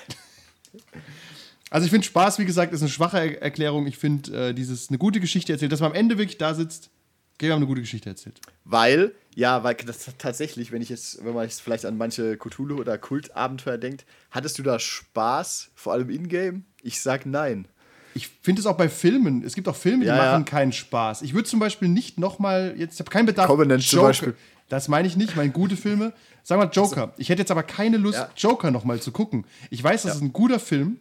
Also ich finde Spaß, wie gesagt, ist eine schwache Er Erklärung. Ich finde äh, dieses eine gute Geschichte erzählt, dass man am Ende wirklich da sitzt. Okay, wir haben eine gute Geschichte erzählt.
Weil, ja, weil das tatsächlich, wenn ich jetzt, wenn man jetzt vielleicht an manche Cthulhu- oder Kultabenteuer denkt, hattest du da Spaß, vor allem in-game? Ich sag nein.
Ich finde es auch bei Filmen. Es gibt auch Filme, die
Ja, ja.
machen keinen Spaß. Ich würde zum Beispiel nicht nochmal, jetzt ich habe keinen Bedarf.
Covenant zum
Joker,
Beispiel.
Das meine ich nicht, ich meine gute Filme. Sag mal Joker. Ich hätte jetzt aber keine Lust,
Ja.
Joker nochmal zu gucken. Ich weiß, das ist ein guter Film,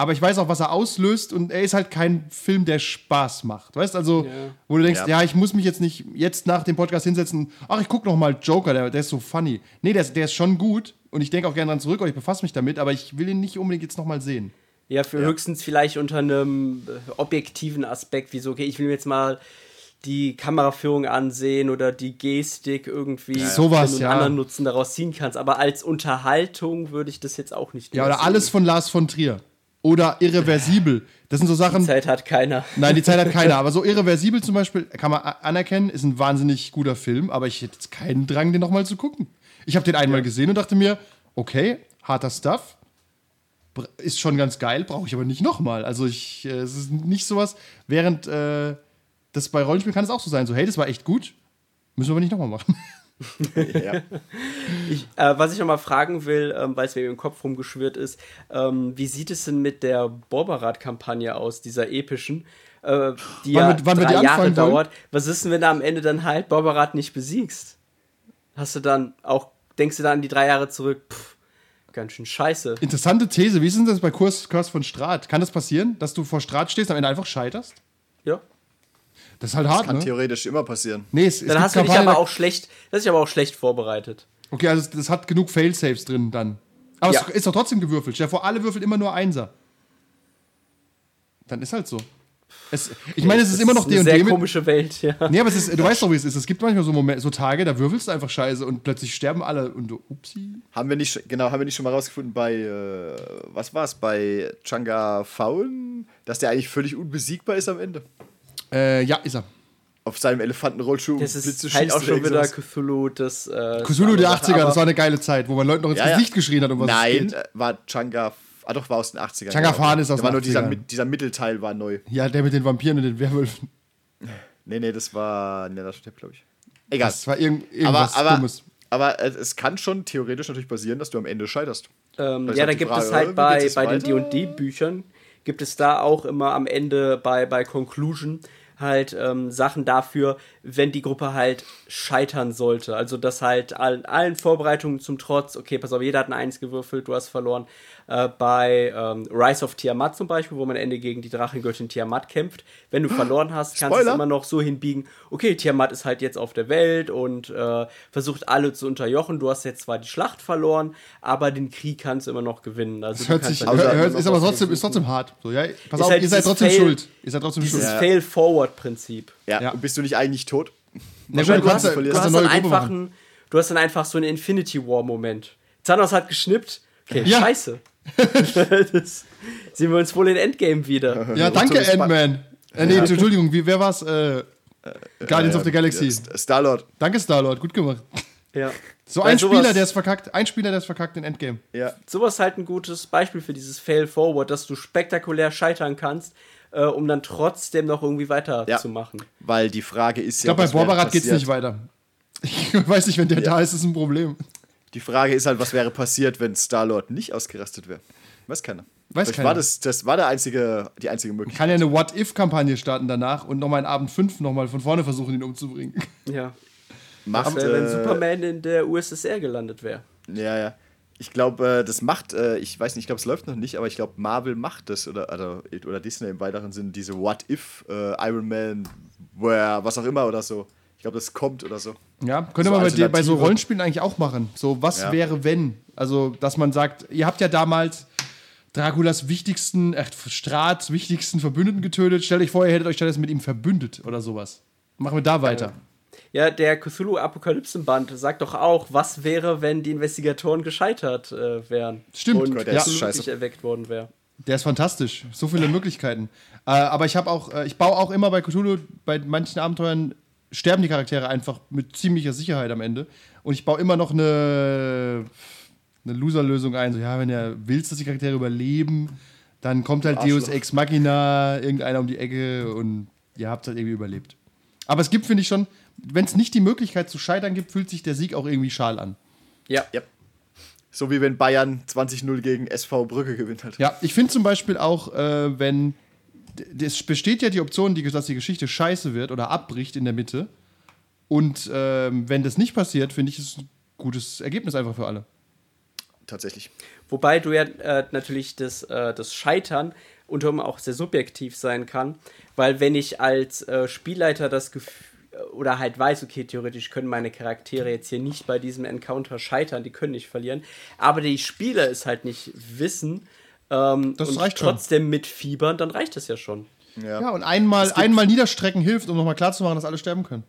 aber ich weiß auch, was er auslöst und er ist halt kein Film, der Spaß macht. Weißt also, wo du denkst, ja.
Ja.
ich muss mich jetzt nicht jetzt nach dem Podcast hinsetzen, ach, ich gucke nochmal Joker, der, der ist so funny. Nee, der, ist- der ist schon gut und ich denke auch gerne dran zurück und ich befasse mich damit, aber ich will ihn nicht unbedingt jetzt nochmal sehen.
Ja, für höchstens vielleicht unter einem äh, objektiven Aspekt, wie so, okay, ich will mir jetzt mal die Kameraführung ansehen oder die Gestik irgendwie
Sowas,
wenn du
ja.
einen anderen Nutzen daraus ziehen kannst. Aber als Unterhaltung würde ich das jetzt auch nicht
Ja, oder
sehen.
alles von Lars von Trier. Oder irreversibel. Das sind so Sachen.
Zeit hat keiner.
Nein, die Zeit hat keiner. <laughs> Aber so irreversibel zum Beispiel kann man anerkennen, ist ein wahnsinnig guter Film, aber ich hätte jetzt keinen Drang, den nochmal zu gucken. Ich habe den einmal gesehen und dachte mir, okay, harter Stuff. Ist schon ganz geil, brauche ich aber nicht nochmal. Also ich, äh, es ist nicht sowas, während äh, das bei Rollenspielen kann es auch so sein. So, hey, das war echt gut, müssen wir aber nicht nochmal machen. <laughs>
Ja.
Ich, äh, was ich noch mal fragen will, ähm, weil es mir im Kopf rumgeschwirrt ist, ähm, wie sieht es denn mit der Borberat-Kampagne aus, dieser epischen, äh, die
Wann
ja
wann
drei
die
Jahre
wollen?
dauert? Was ist denn, wenn du am Ende dann halt Borberat nicht besiegst? Hast du dann auch, denkst du dann an die drei Jahre zurück, pff, ganz schön scheiße.
Interessante These. Wie ist denn das bei Kurs, Kurs von Strat? Kann das passieren, dass du vor Strat stehst und am Ende einfach scheiterst?
Ja.
Das ist halt hart,
Kann
ne?
theoretisch immer passieren.
Nee, es, es
Dann hast du dich aber auch schlecht, das ist aber auch schlecht vorbereitet.
Okay, also das, das hat genug Failsafes drin dann. Aber
Ja.
es ist doch trotzdem gewürfelt. Stell dir vor, alle würfeln immer nur Einser. Dann ist halt so. Es, ich meine, es ist
Das
immer noch
eine
D&D
sehr
mit...
komische Welt, ja.
Nee, aber es ist, du <laughs> weißt doch, wie es ist. Es gibt manchmal so, Momente, so Tage, da würfelst du einfach scheiße und plötzlich sterben alle und du, upsi.
Haben wir nicht, genau, haben wir nicht schon mal rausgefunden bei, äh, was war's, bei Changa Faun, dass der eigentlich völlig unbesiegbar ist am Ende?
Äh, ja, ist er.
Auf seinem Elefantenrollschuh
Das
Blitze
ist halt auch schon wieder. Cthulhu, das. Äh,
Cthulhu der
Sache,
80er, das
aber-
war eine geile Zeit, wo man Leuten noch ins
Ja, ja.
Gesicht geschrien hat, um was es
Nein,
geht.
äh, war Changa, Ah, doch, war aus den 80ern.
Changafan ist aus
Da war
den
nur dieser,
80ern.
dieser Mittelteil war neu.
Ja, der mit den Vampiren und den Werwölfen.
Nee, nee, das war Netherstep, glaube ich. Egal.
Das war irgend,
aber,
irgendwas
aber,
Dummes.
aber es kann schon theoretisch natürlich passieren, dass du am Ende scheiterst.
Ähm,
ist
ja, da gibt
Frage,
es halt bei, bei den? D&D-Büchern, gibt es da auch immer am Ende bei, bei Conclusion halt ähm, Sachen dafür, wenn die Gruppe halt scheitern sollte. Also, dass halt allen, allen Vorbereitungen zum Trotz, okay, pass auf, jeder hat ein Eins gewürfelt, du hast verloren. Äh, bei ähm, Rise of Tiamat zum Beispiel, wo man am Ende gegen die Drachengöttin Tiamat kämpft, wenn du verloren hast, kannst du es immer noch so hinbiegen, okay, Tiamat ist halt jetzt auf der Welt und äh, versucht alle zu unterjochen. Du hast jetzt zwar die Schlacht verloren, aber den Krieg kannst du immer noch gewinnen. Also
Das hört sich,
dann
hört, ist aber trotzdem, ist trotzdem hart. So, ja, pass auf,
halt
ihr seid trotzdem
Fail-
schuld. Ihr seid trotzdem
Dieses
schuld.
Fail-Forward-Prinzip.
Ja,
Ja.
und bist du nicht eigentlich tot?
Na
Du
gut,
hast,
kannst,
du, hast dann einfach ein, du hast dann einfach so einen Infinity War-Moment. Thanos hat geschnippt. Okay,
Ja.
scheiße. <laughs> das sehen wir uns wohl in Endgame wieder.
Ja, danke. Ant-Man. Äh, nee, Entschuldigung, wie, wer war's? Äh, Guardians of the Galaxy.
Ja, Star-Lord.
Danke, Star-Lord, gut gemacht.
Ja.
So
Weil
ein
sowas-
Spieler, der ist verkackt. Ein Spieler, der ist verkackt in Endgame.
Ja.
sowas halt ein gutes Beispiel für dieses Fail-Forward, dass du spektakulär scheitern kannst, äh, um dann trotzdem noch irgendwie weiterzumachen.
Weil die Frage ist
Ich
ja.
glaube, bei
wäre
Borbarat geht's
passiert?
nicht weiter. Ich <laughs> weiß nicht, wenn der da ist, ist ein Problem.
Die Frage ist halt, was wäre passiert, wenn Star-Lord nicht ausgerastet wäre? Weiß keiner.
Weiß
Vielleicht
keiner.
War das, das war der einzige, die einzige Möglichkeit.
Kann ja eine What-If-Kampagne starten danach und nochmal in Abend 5 nochmal von vorne versuchen, ihn umzubringen.
Ja.
Macht,
Wär, wenn
äh,
Superman in der USSR gelandet wäre.
Ja, ja. Ich glaube, äh, das macht, äh, ich weiß nicht, ich glaube, es läuft noch nicht, aber ich glaube, Marvel macht das oder, oder, oder Disney im weiteren Sinn, diese What If äh, Iron Man, where, was auch immer oder so. Ich glaube, das kommt oder so.
Ja, könnte
So
man bei, bei so. Rollenspielen eigentlich auch machen. So, was
Ja.
wäre, wenn? Also, dass man sagt, ihr habt ja damals Draculas wichtigsten, äh, Strats wichtigsten Verbündeten getötet. Stellt euch vor, ihr hättet euch stattdessen mit ihm verbündet oder sowas. Machen wir da weiter.
Ja, der Cthulhu-Apokalypsenband sagt doch auch, was wäre, wenn die Investigatoren gescheitert äh, wären.
Stimmt.
Und
Gott,
der ist
Cthulhu
scheiße.
nicht erweckt worden wäre.
Der ist fantastisch. So viele Möglichkeiten. Äh, aber ich habe auch, äh, ich baue auch immer bei Cthulhu, bei manchen Abenteuern sterben die Charaktere einfach mit ziemlicher Sicherheit am Ende. Und ich baue immer noch eine, eine Loser-Lösung ein. So, ja, wenn ihr willst, dass die Charaktere überleben, dann kommt halt Deus
Arschloch.
Ex Machina, irgendeiner um die Ecke und ihr habt halt irgendwie überlebt. Aber es gibt, finde ich schon, wenn es nicht die Möglichkeit zu scheitern gibt, fühlt sich der Sieg auch irgendwie schal an.
Ja.
Ja. So wie wenn Bayern 20-0 gegen SV Brücke gewinnt halt.
Ja, ich finde zum Beispiel auch, äh, wenn es besteht ja die Option, die, dass die Geschichte scheiße wird oder abbricht in der Mitte. Und ähm, wenn das nicht passiert, finde ich es ein gutes Ergebnis einfach für alle.
Tatsächlich.
Wobei du ja äh, natürlich das, äh, das Scheitern unter anderem auch sehr subjektiv sein kann, weil wenn ich als äh, Spielleiter das Gefühl oder halt weiß, okay, theoretisch können meine Charaktere jetzt hier nicht bei diesem Encounter scheitern, die können nicht verlieren, aber die Spieler es halt nicht wissen ähm,
Das
und
reicht schon.
trotzdem mitfiebern, dann reicht das ja schon.
Ja.
Ja, und einmal, einmal niederstrecken hilft, um nochmal klarzumachen, dass alle sterben können.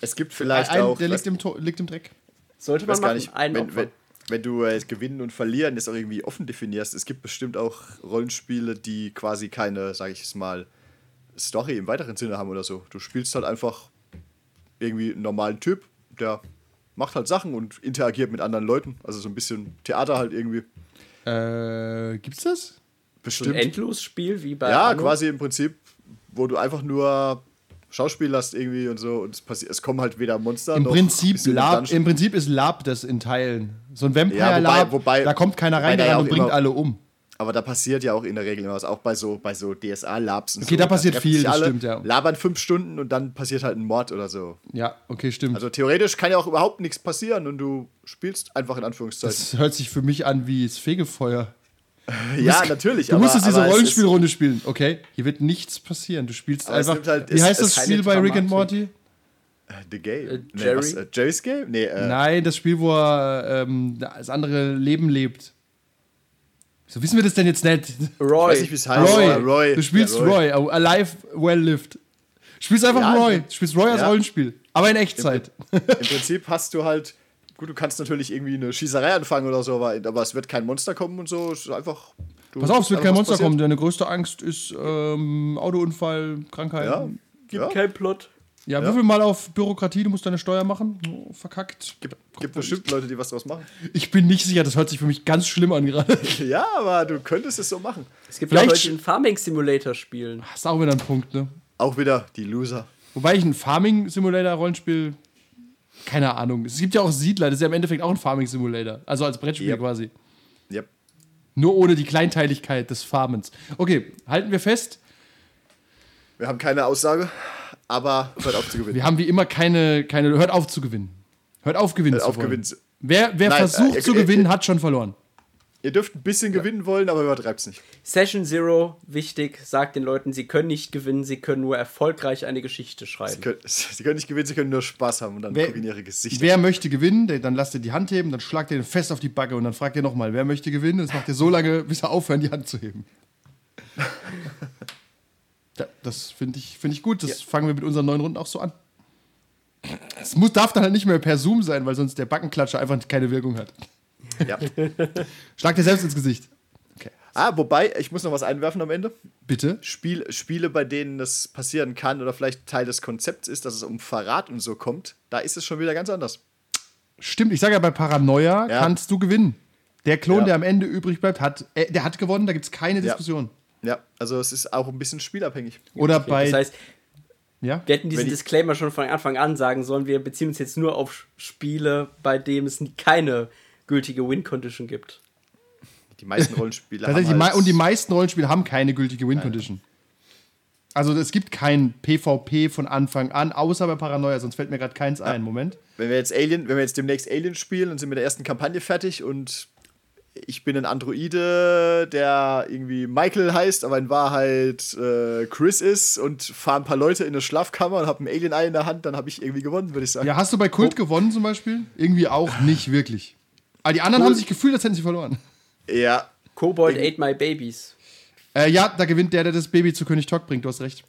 Es gibt vielleicht
Ein,
auch.
der liegt im, liegt im Dreck.
Sollte man
gar
machen,
nicht,
einen
wenn, wenn, wenn du äh, Gewinnen und Verlieren das auch irgendwie offen definierst, es gibt bestimmt auch Rollenspiele, die quasi keine, sage ich es mal, Story im weiteren Sinne haben oder so. Du spielst halt einfach irgendwie einen normalen Typ, der macht halt Sachen und interagiert mit anderen Leuten. Also so ein bisschen Theater halt irgendwie.
Äh, gibt's das?
so ein
Bestimmt.
Endlosspiel wie bei
ja,
Anno.
quasi im Prinzip, wo du einfach nur Schauspiel hast irgendwie und so und es passiert, es kommen halt weder Monster
Im
noch
Prinzip, Lab. Im Prinzip ist Lab das in Teilen. So ein
Ja,
Vampire-Lab,
wobei- wobei-
da kommt keiner rein
da ja
und
auch
bringt
immer-
alle um.
Aber da passiert ja auch in der Regel immer was, auch bei so, bei so DSA-Labs. und
Okay,
so.
da passiert viel, das
alle,
stimmt, ja.
Labern fünf Stunden und dann passiert halt ein Mord oder so.
Ja, okay, stimmt.
Also theoretisch kann ja auch überhaupt nichts passieren und du spielst einfach in Anführungszeichen.
das hört sich für mich an wie das Fegefeuer. <laughs>
ja, natürlich.
Du
aber,
musstest diese
aber es
Rollenspielrunde spielen. Okay, hier wird nichts passieren. Du spielst einfach.
halt-
wie
es-
heißt
es
das Spiel bei Rick and. Morty?
Ist, The Game.
Äh,
Nee,
Jerry?
was, äh, Jerry's Game? Nee, äh,
Nein, das Spiel, wo er ähm, das andere Leben lebt. So wissen wir das denn jetzt nicht?
ich
Roy.
weiß nicht, wie es heißt.
Roy.
Roy.
Du spielst
Ja,
Roy. oh, Alive, well lived. Du spielst einfach
Ja,
Roy.
im-
Du spielst Roy als
ja.
Rollenspiel. Aber in Echtzeit.
Im <laughs> Prinzip hast du halt, gut, du kannst natürlich irgendwie eine Schießerei anfangen oder so, aber, aber es wird kein Monster kommen und so. Es ist einfach. Du,
Pass auf, es wird kein Monster
passiert.
kommen. Deine größte Angst ist ähm, Autounfall, Krankheit.
Ja,
Gibt
ja.
keinen Plot.
Ja, würfel mal auf Bürokratie, du musst deine Steuer machen. Oh, verkackt.
Gibt, gibt bestimmt Leute, die was draus machen.
Ich bin nicht sicher, das hört sich für mich ganz schlimm an gerade. <laughs>
Ja, aber du könntest es so machen.
Es gibt
Vielleicht
auch Leute, die einen Farming Simulator spielen.
Das ist auch wieder ein Punkt, ne?
Auch wieder die Loser.
Wobei ich ein Farming-Simulator-Rollenspiel, keine Ahnung. Es gibt ja auch Siedler, das ist ja im Endeffekt auch ein Farming-Simulator. Also als Brettspiel
Yep.
quasi.
Yep.
Nur ohne die Kleinteiligkeit des Farmens. Okay, halten wir fest,
Wir haben keine Aussage, aber hört auf zu gewinnen.
wir haben wie immer keine, keine hört auf zu gewinnen. Hört auf gewinnen
Hört
zu
auf
wollen.
gewinnen zu-
Wer, wer
Nein,
versucht
äh,
zu
äh,
gewinnen,
äh,
hat schon verloren.
Ihr dürft ein bisschen gewinnen wollen, aber übertreibt's nicht.
Session Zero, wichtig, sagt den Leuten, sie können nicht gewinnen, sie können nur erfolgreich eine Geschichte
Sie
schreiben.
können, <laughs> sie können nicht gewinnen, sie können nur Spaß haben und dann
Wer-
gucken in ihre Gesichter.
Wer möchte gewinnen, der, dann lasst ihr die Hand heben, dann schlagt ihr den fest auf die Backe und dann fragt ihr nochmal, wer möchte gewinnen? Das macht ihr so lange, <laughs> bis er aufhören, die Hand zu heben. <laughs> ja, das finde ich, find ich gut. Das fangen wir mit unseren neuen Runden auch so an. Es muss, darf dann halt nicht mehr per Zoom sein, weil sonst der Backenklatscher einfach keine Wirkung hat.
Ja. <laughs>
Schlag dir selbst ins Gesicht.
Ah, wobei, ich muss noch was einwerfen am Ende.
Bitte.
Spiel, Spiele, bei denen das passieren kann oder vielleicht Teil des Konzepts ist, dass es um Verrat und so kommt, da ist es schon wieder ganz anders.
Stimmt, ich sage ja, bei Paranoia
Ja.
kannst du gewinnen. Der Klon,
Ja.
der am Ende übrig bleibt, hat, äh, der hat gewonnen, da gibt es keine Diskussion.
Ja, also es ist auch ein bisschen spielabhängig.
Oder bei.
Das heißt,
ja?
wir hätten diesen Disclaimer schon von Anfang an sagen sollen, wir beziehen uns jetzt nur auf Spiele, bei denen es keine gültige Win-Condition gibt.
Die meisten Rollenspiele <laughs> haben
die
halt,
und die meisten Rollenspiele haben keine gültige Win-Condition. Also es gibt kein PvP von Anfang an, außer bei Paranoia, sonst fällt mir gerade keins ein. Moment.
wenn wir jetzt Alien, wenn wir jetzt demnächst Alien spielen und sind mit der ersten Kampagne fertig und ich bin ein Androide, der irgendwie Michael heißt, aber in Wahrheit äh, Chris ist und fahre ein paar Leute in eine Schlafkammer und habe ein Alien-Ei in der Hand, dann habe ich irgendwie gewonnen, würde ich sagen.
Ja, hast du bei Kult gewonnen zum Beispiel? Irgendwie auch nicht wirklich. Aber die anderen haben sich gefühlt, als hätten sie verloren.
Ja,
Kobold ate my babies.
Äh, ja, da gewinnt der, der das Baby zu König Talk bringt, du hast recht.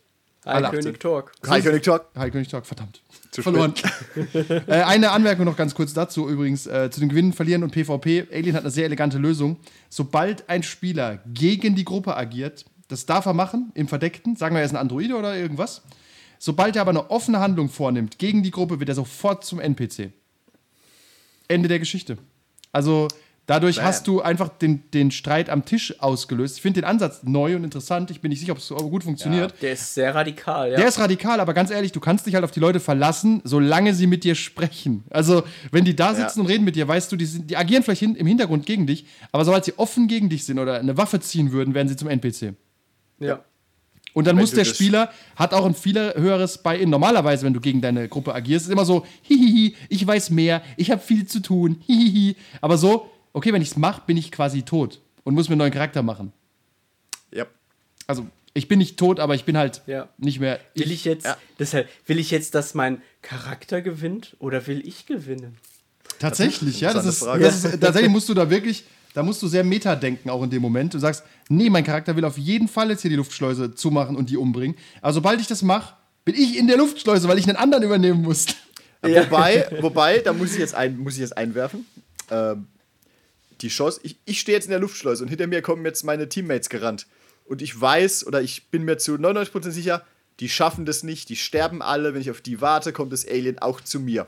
Hi,
Alle
König Talk.
Hi König Talk.
Hi, König Talk, verdammt. Verloren. <laughs> äh, eine Anmerkung noch ganz kurz dazu übrigens, äh, zu den Gewinnen, Verlieren und PvP. Alien hat eine sehr elegante Lösung. Sobald ein Spieler gegen die Gruppe agiert, das darf er machen, im Verdeckten, sagen wir, er ist ein Androide oder irgendwas. Sobald er aber eine offene Handlung vornimmt gegen die Gruppe, wird er sofort zum NPC. Ende der Geschichte. Also dadurch
Bam.
hast du einfach den, den Streit am Tisch ausgelöst. Ich finde den Ansatz neu und interessant. Ich bin nicht sicher, ob es so gut funktioniert.
Der ist sehr radikal, ja.
Der ist radikal, aber ganz ehrlich, du kannst dich halt auf die Leute verlassen, solange sie mit dir sprechen. Also, wenn die da sitzen
Ja.
und reden mit dir, weißt du, die, sind, die agieren vielleicht hin, im Hintergrund gegen dich, aber sobald sie offen gegen dich sind oder eine Waffe ziehen würden, werden sie zum NPC.
ja.
Und dann
Wenn
muss der Spieler, hat auch ein viel höheres Buy-in. Normalerweise, wenn du gegen deine Gruppe agierst, ist immer so, hihihi, ich weiß mehr, ich habe viel zu tun, hihihi. Aber so, okay, wenn ich es mache, bin ich quasi tot und muss mir einen neuen Charakter machen.
Ja.
Also, ich bin nicht tot, aber ich bin halt
Ja.
nicht mehr.
Will ich jetzt,
ja.
deshalb, will ich jetzt, dass mein Charakter gewinnt oder will ich gewinnen?
Tatsächlich, ja. Das ist, das ist, tatsächlich musst du da wirklich, da musst du sehr meta denken, auch in dem Moment. Du sagst, nee, mein Charakter will auf jeden Fall jetzt hier die Luftschleuse zumachen und die umbringen. Aber sobald ich das mache, bin ich in der Luftschleuse, weil ich einen anderen übernehmen muss.
Wobei, wobei, da muss ich jetzt, ein, muss ich jetzt einwerfen. Ähm, die Chance, ich, ich stehe jetzt in der Luftschleuse und hinter mir kommen jetzt meine Teammates gerannt. Und ich weiß oder ich bin mir zu 99% sicher, die schaffen das nicht, die sterben alle. Wenn ich auf die warte, kommt das Alien auch zu mir.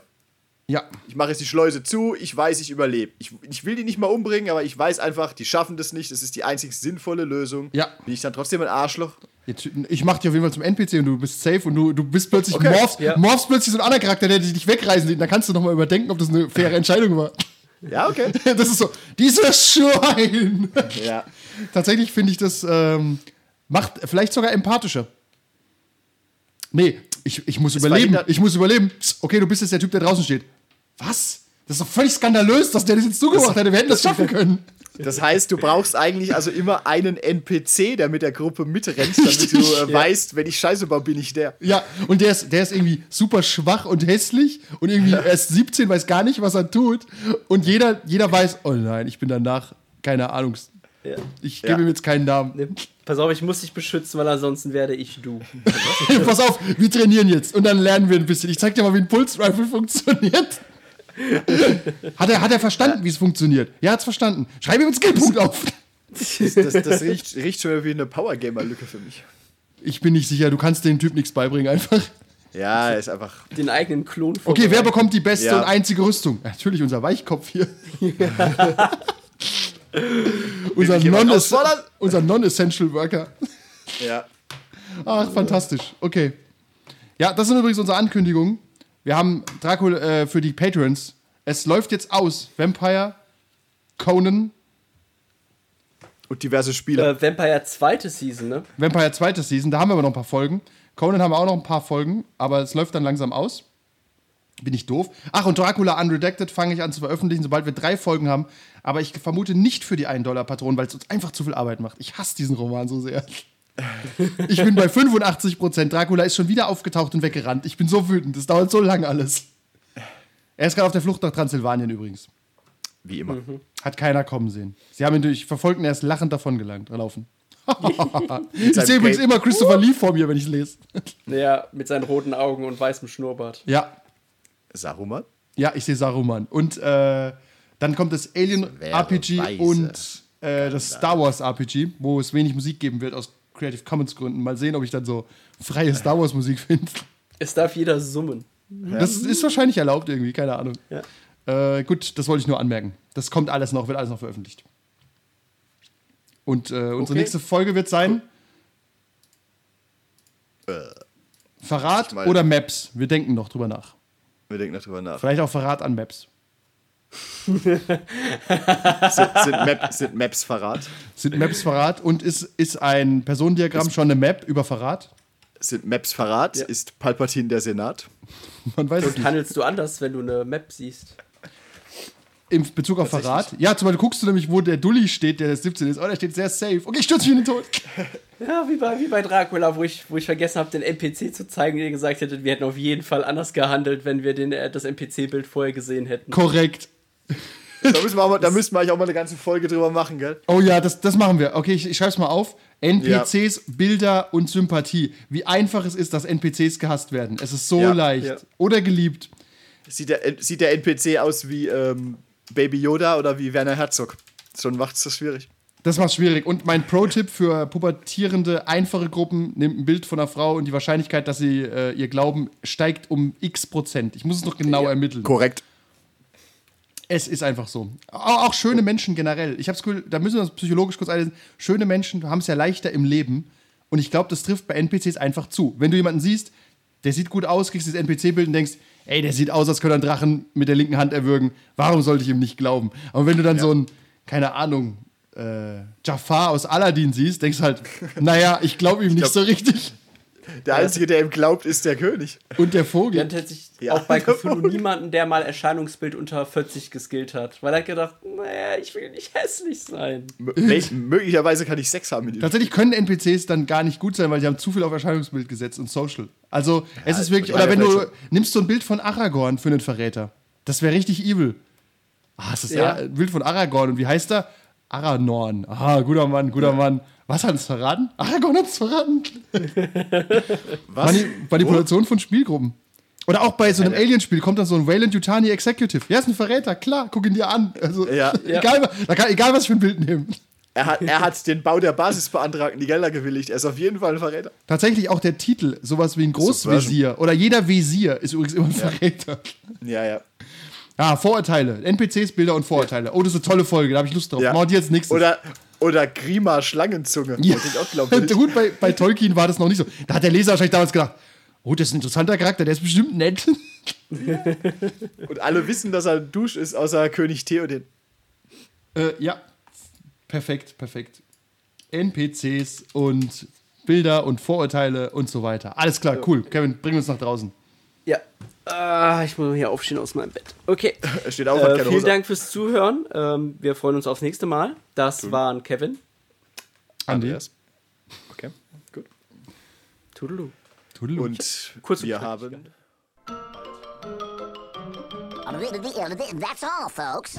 Ja.
Ich mache jetzt die Schleuse zu, ich weiß, ich überlebe. Ich, ich will die nicht mal umbringen, aber ich weiß einfach, die schaffen das nicht. Das ist die einzig sinnvolle Lösung.
Ja.
Bin ich dann trotzdem ein Arschloch?
Jetzt, ich mach dich auf jeden Fall zum NPC und du bist safe und du, du bist plötzlich
Okay,
morphst,
ja.
morphst plötzlich so ein anderer Charakter, der dich nicht wegreisen sieht. Dann kannst du nochmal überdenken, ob das eine faire Entscheidung war.
Ja, okay. <laughs>
Das ist so, dieses Schwein.
ja.
Tatsächlich finde ich das ähm, macht vielleicht sogar empathischer. Nee, ich, ich muss überleben.
verhindert-
Ich muss überleben. Okay, du bist jetzt der Typ, der draußen steht. Was? Das ist doch völlig skandalös, dass der das jetzt zugemacht hätte. Wir hätten das schaffen können.
Das heißt, du brauchst eigentlich also immer einen NPC, der mit der Gruppe mitrennt, damit
Richtig,
du äh, weißt, wenn ich Scheiße baue, bin ich der.
Ja, und der ist, der ist irgendwie super schwach und hässlich und irgendwie <laughs> erst 17, weiß gar nicht, was er tut. Und jeder, jeder weiß, oh nein, ich bin danach, keine Ahnung,
Ja.
ich
Ja.
gebe ihm jetzt keinen Namen.
Ne, Pass auf, ich muss dich beschützen, weil ansonsten werde ich du. <laughs>
Pass auf, wir trainieren jetzt und dann lernen wir ein bisschen. Ich zeig dir mal, wie ein Pulse Rifle funktioniert. Hat er, hat er verstanden, wie es funktioniert? Ja, hat's verstanden. Schreib ihm einen Skillpunkt auf.
Das, das, das riecht, riecht schon wie eine Power-Gamer-Lücke für mich.
Ich bin nicht sicher, du kannst dem Typ nichts beibringen einfach.
Ja, er ist einfach.
Den eigenen Klon
Okay, wer bekommt die beste
Ja.
und einzige Rüstung? Ja, Natürlich unser Weichkopf hier. <laughs> unser non-
auffordern?
unser Non-Essential Worker.
Ja.
Ach, fantastisch. Okay. Ja, das sind übrigens unsere Ankündigungen. Wir haben Dracula äh, für die Patrons. Es läuft jetzt aus. Vampire, Conan,
Und diverse Spiele.
Äh, Vampire zweite Season, ne?
Vampire zweite Season. Da haben wir aber noch ein paar Folgen. Conan haben wir auch noch ein paar Folgen, aber es läuft dann langsam aus. Bin ich doof. Ach, und Dracula Unredacted fange ich an zu veröffentlichen, sobald wir drei Folgen haben. Aber ich vermute nicht für die 1-Dollar-Patronen, weil es uns einfach zu viel Arbeit macht. Ich hasse diesen Roman so sehr. Ich bin bei 85 Prozent. Dracula ist schon wieder aufgetaucht und weggerannt. Ich bin so wütend. Das dauert so lange alles. Er ist gerade auf der Flucht nach Transsilvanien übrigens.
Wie immer.
Hat keiner kommen sehen. Sie haben ihn durch verfolgt und er ist lachend davon gelangt, gelaufen. <laughs> ich sehe übrigens immer Christopher Lee vor mir, wenn ich es lese.
Ja, mit seinen roten Augen und weißem Schnurrbart.
Ja,
Saruman?
ja, ich sehe Saruman. Und äh, dann kommt das Alien
wäre
RPG
weise.
und äh, das Star Wars RPG, wo es wenig Musik geben wird aus Creative Commons Gründen. Mal sehen, ob ich dann so freie Star Wars Musik finde.
Es darf jeder summen.
Das ist wahrscheinlich erlaubt irgendwie, keine Ahnung.
Ja.
Äh, gut, das wollte ich nur anmerken. Das kommt alles noch, wird alles noch veröffentlicht. Und äh, unsere
Okay.
nächste Folge wird sein Verrat
mal-
oder Maps. Wir denken noch drüber nach.
Wir denken noch drüber nach.
Vielleicht auch Verrat an Maps.
Sind, sind, Map, sind Maps Verrat?
Sind Maps Verrat und ist, ist ein Personendiagramm schon eine Map über Verrat?
Sind Maps Verrat? Ist Palpatine der Senat?
Man weiß es
Und
nicht.
handelst du anders, wenn du eine Map siehst?
In Bezug auf Verrat? Ja, zum Beispiel guckst du nämlich, wo der Dulli steht, der 17 ist. Oh, der steht sehr safe. Okay, ich stürze mich in den Tod.
Ja, wie bei, wie bei Dracula, wo ich, wo ich vergessen habe, den NPC zu zeigen, der gesagt hätte, wir hätten auf jeden Fall anders gehandelt, wenn wir den, äh, das NPC-Bild vorher gesehen hätten.
Korrekt. <laughs>
Da müssen wir, auch mal, da müssen wir eigentlich auch mal eine ganze Folge drüber machen, gell?
Oh ja, das, das machen wir. Okay, ich, ich schreibe es mal auf. NPCs, Bilder und Sympathie. Wie einfach es ist, dass NPCs gehasst werden. Es ist so
Ja,
leicht.
ja.
Oder geliebt.
Sieht der, sieht der NPC aus wie ähm, Baby Yoda oder wie Werner Herzog? Schon macht's das schwierig.
Das macht schwierig. Und mein Pro-Tipp für pubertierende, einfache Gruppen: Nehmt ein Bild von einer Frau und die Wahrscheinlichkeit, dass sie äh, ihr glauben, steigt um x Prozent. Ich muss es noch genau ermitteln.
Korrekt.
Es ist einfach so. Auch, auch schöne Menschen generell. Ich habe das Gefühl, da müssen wir uns psychologisch kurz einlesen. Schöne Menschen haben es ja leichter im Leben. Und ich glaube, das trifft bei NPCs einfach zu. Wenn du jemanden siehst, der sieht gut aus, kriegst das NPC-Bild und denkst, ey, der sieht aus, als könnte er einen Drachen mit der linken Hand erwürgen. Warum sollte ich ihm nicht glauben? Aber wenn du dann so ein, keine Ahnung, äh, Jafar aus Aladdin siehst, denkst du halt, <laughs> naja, ich glaube ihm nicht
glaub-
so richtig.
Der Einzige, der ihm glaubt, ist der König.
Und der Vogel.
hatten tatsächlich
Ja.
auch bei <laughs> Cthulhu niemanden, der mal Erscheinungsbild unter 40 geskillt hat. Weil er hat gedacht, naja, ich will nicht hässlich sein.
M möglicherweise kann ich Sex haben mit ihm.
Tatsächlich können NPCs dann gar nicht gut sein, weil sie haben zu viel auf Erscheinungsbild gesetzt und Social. Also es ist wirklich,
ja,
oder wenn du nimmst so ein Bild von Aragorn für einen Verräter, das wäre richtig evil. Ah, es ist ja.
Ja.
ein Bild von Aragorn und wie heißt er? Aranorn. Ah, guter Mann, guter Mann. <laughs> Was hat es verraten? Aragorn hat es verraten.
Was?
Mani Manipulation von Spielgruppen. Oder auch bei so einem Alien-Spiel kommt dann so ein Wayland Yutani Executive. Ja, ist ein Verräter, klar, guck ihn dir an. Also,
Ja. <laughs>
Egal, kann, egal, was ich für ein Bild nehmen.
Er hat, er hat den Bau der Basis beantragt und die Gelder gewilligt. Er ist auf jeden Fall ein Verräter.
Tatsächlich auch der Titel, sowas wie ein Großvisier oder jeder Visier ist übrigens immer ein Verräter.
Ja, ja.
Ah, Vorurteile. NPCs, Bilder und Vorurteile. Oh, das ist eine tolle Folge, da habe ich Lust drauf.
ja.
Machen wir die jetzt nächstes.
Oder, oder Grima Schlangenzunge.
ja. <laughs> Gut, bei, bei Tolkien war das noch nicht so. Da hat der Leser wahrscheinlich damals gedacht, oh, das ist ein interessanter Charakter, der ist bestimmt nett. <laughs>
Und alle wissen, dass er ein Dusch ist, außer König Theoden.
äh, ja, perfekt, perfekt. NPCs und Bilder und Vorurteile und so weiter. Alles klar, cool. Kevin, bring uns nach draußen.
Ja. Ah, ich muss mal hier aufstehen aus meinem Bett. Okay.
Er <laughs> steht auf, hat
Äh,
keine
vielen
Hose.
Dank fürs Zuhören. Ähm, wir freuen uns aufs nächste Mal. Das waren Kevin.
Andreas. Okay, gut.
Toodaloo.
Tudelu.
Und
Kurz
wir haben
That's all, folks.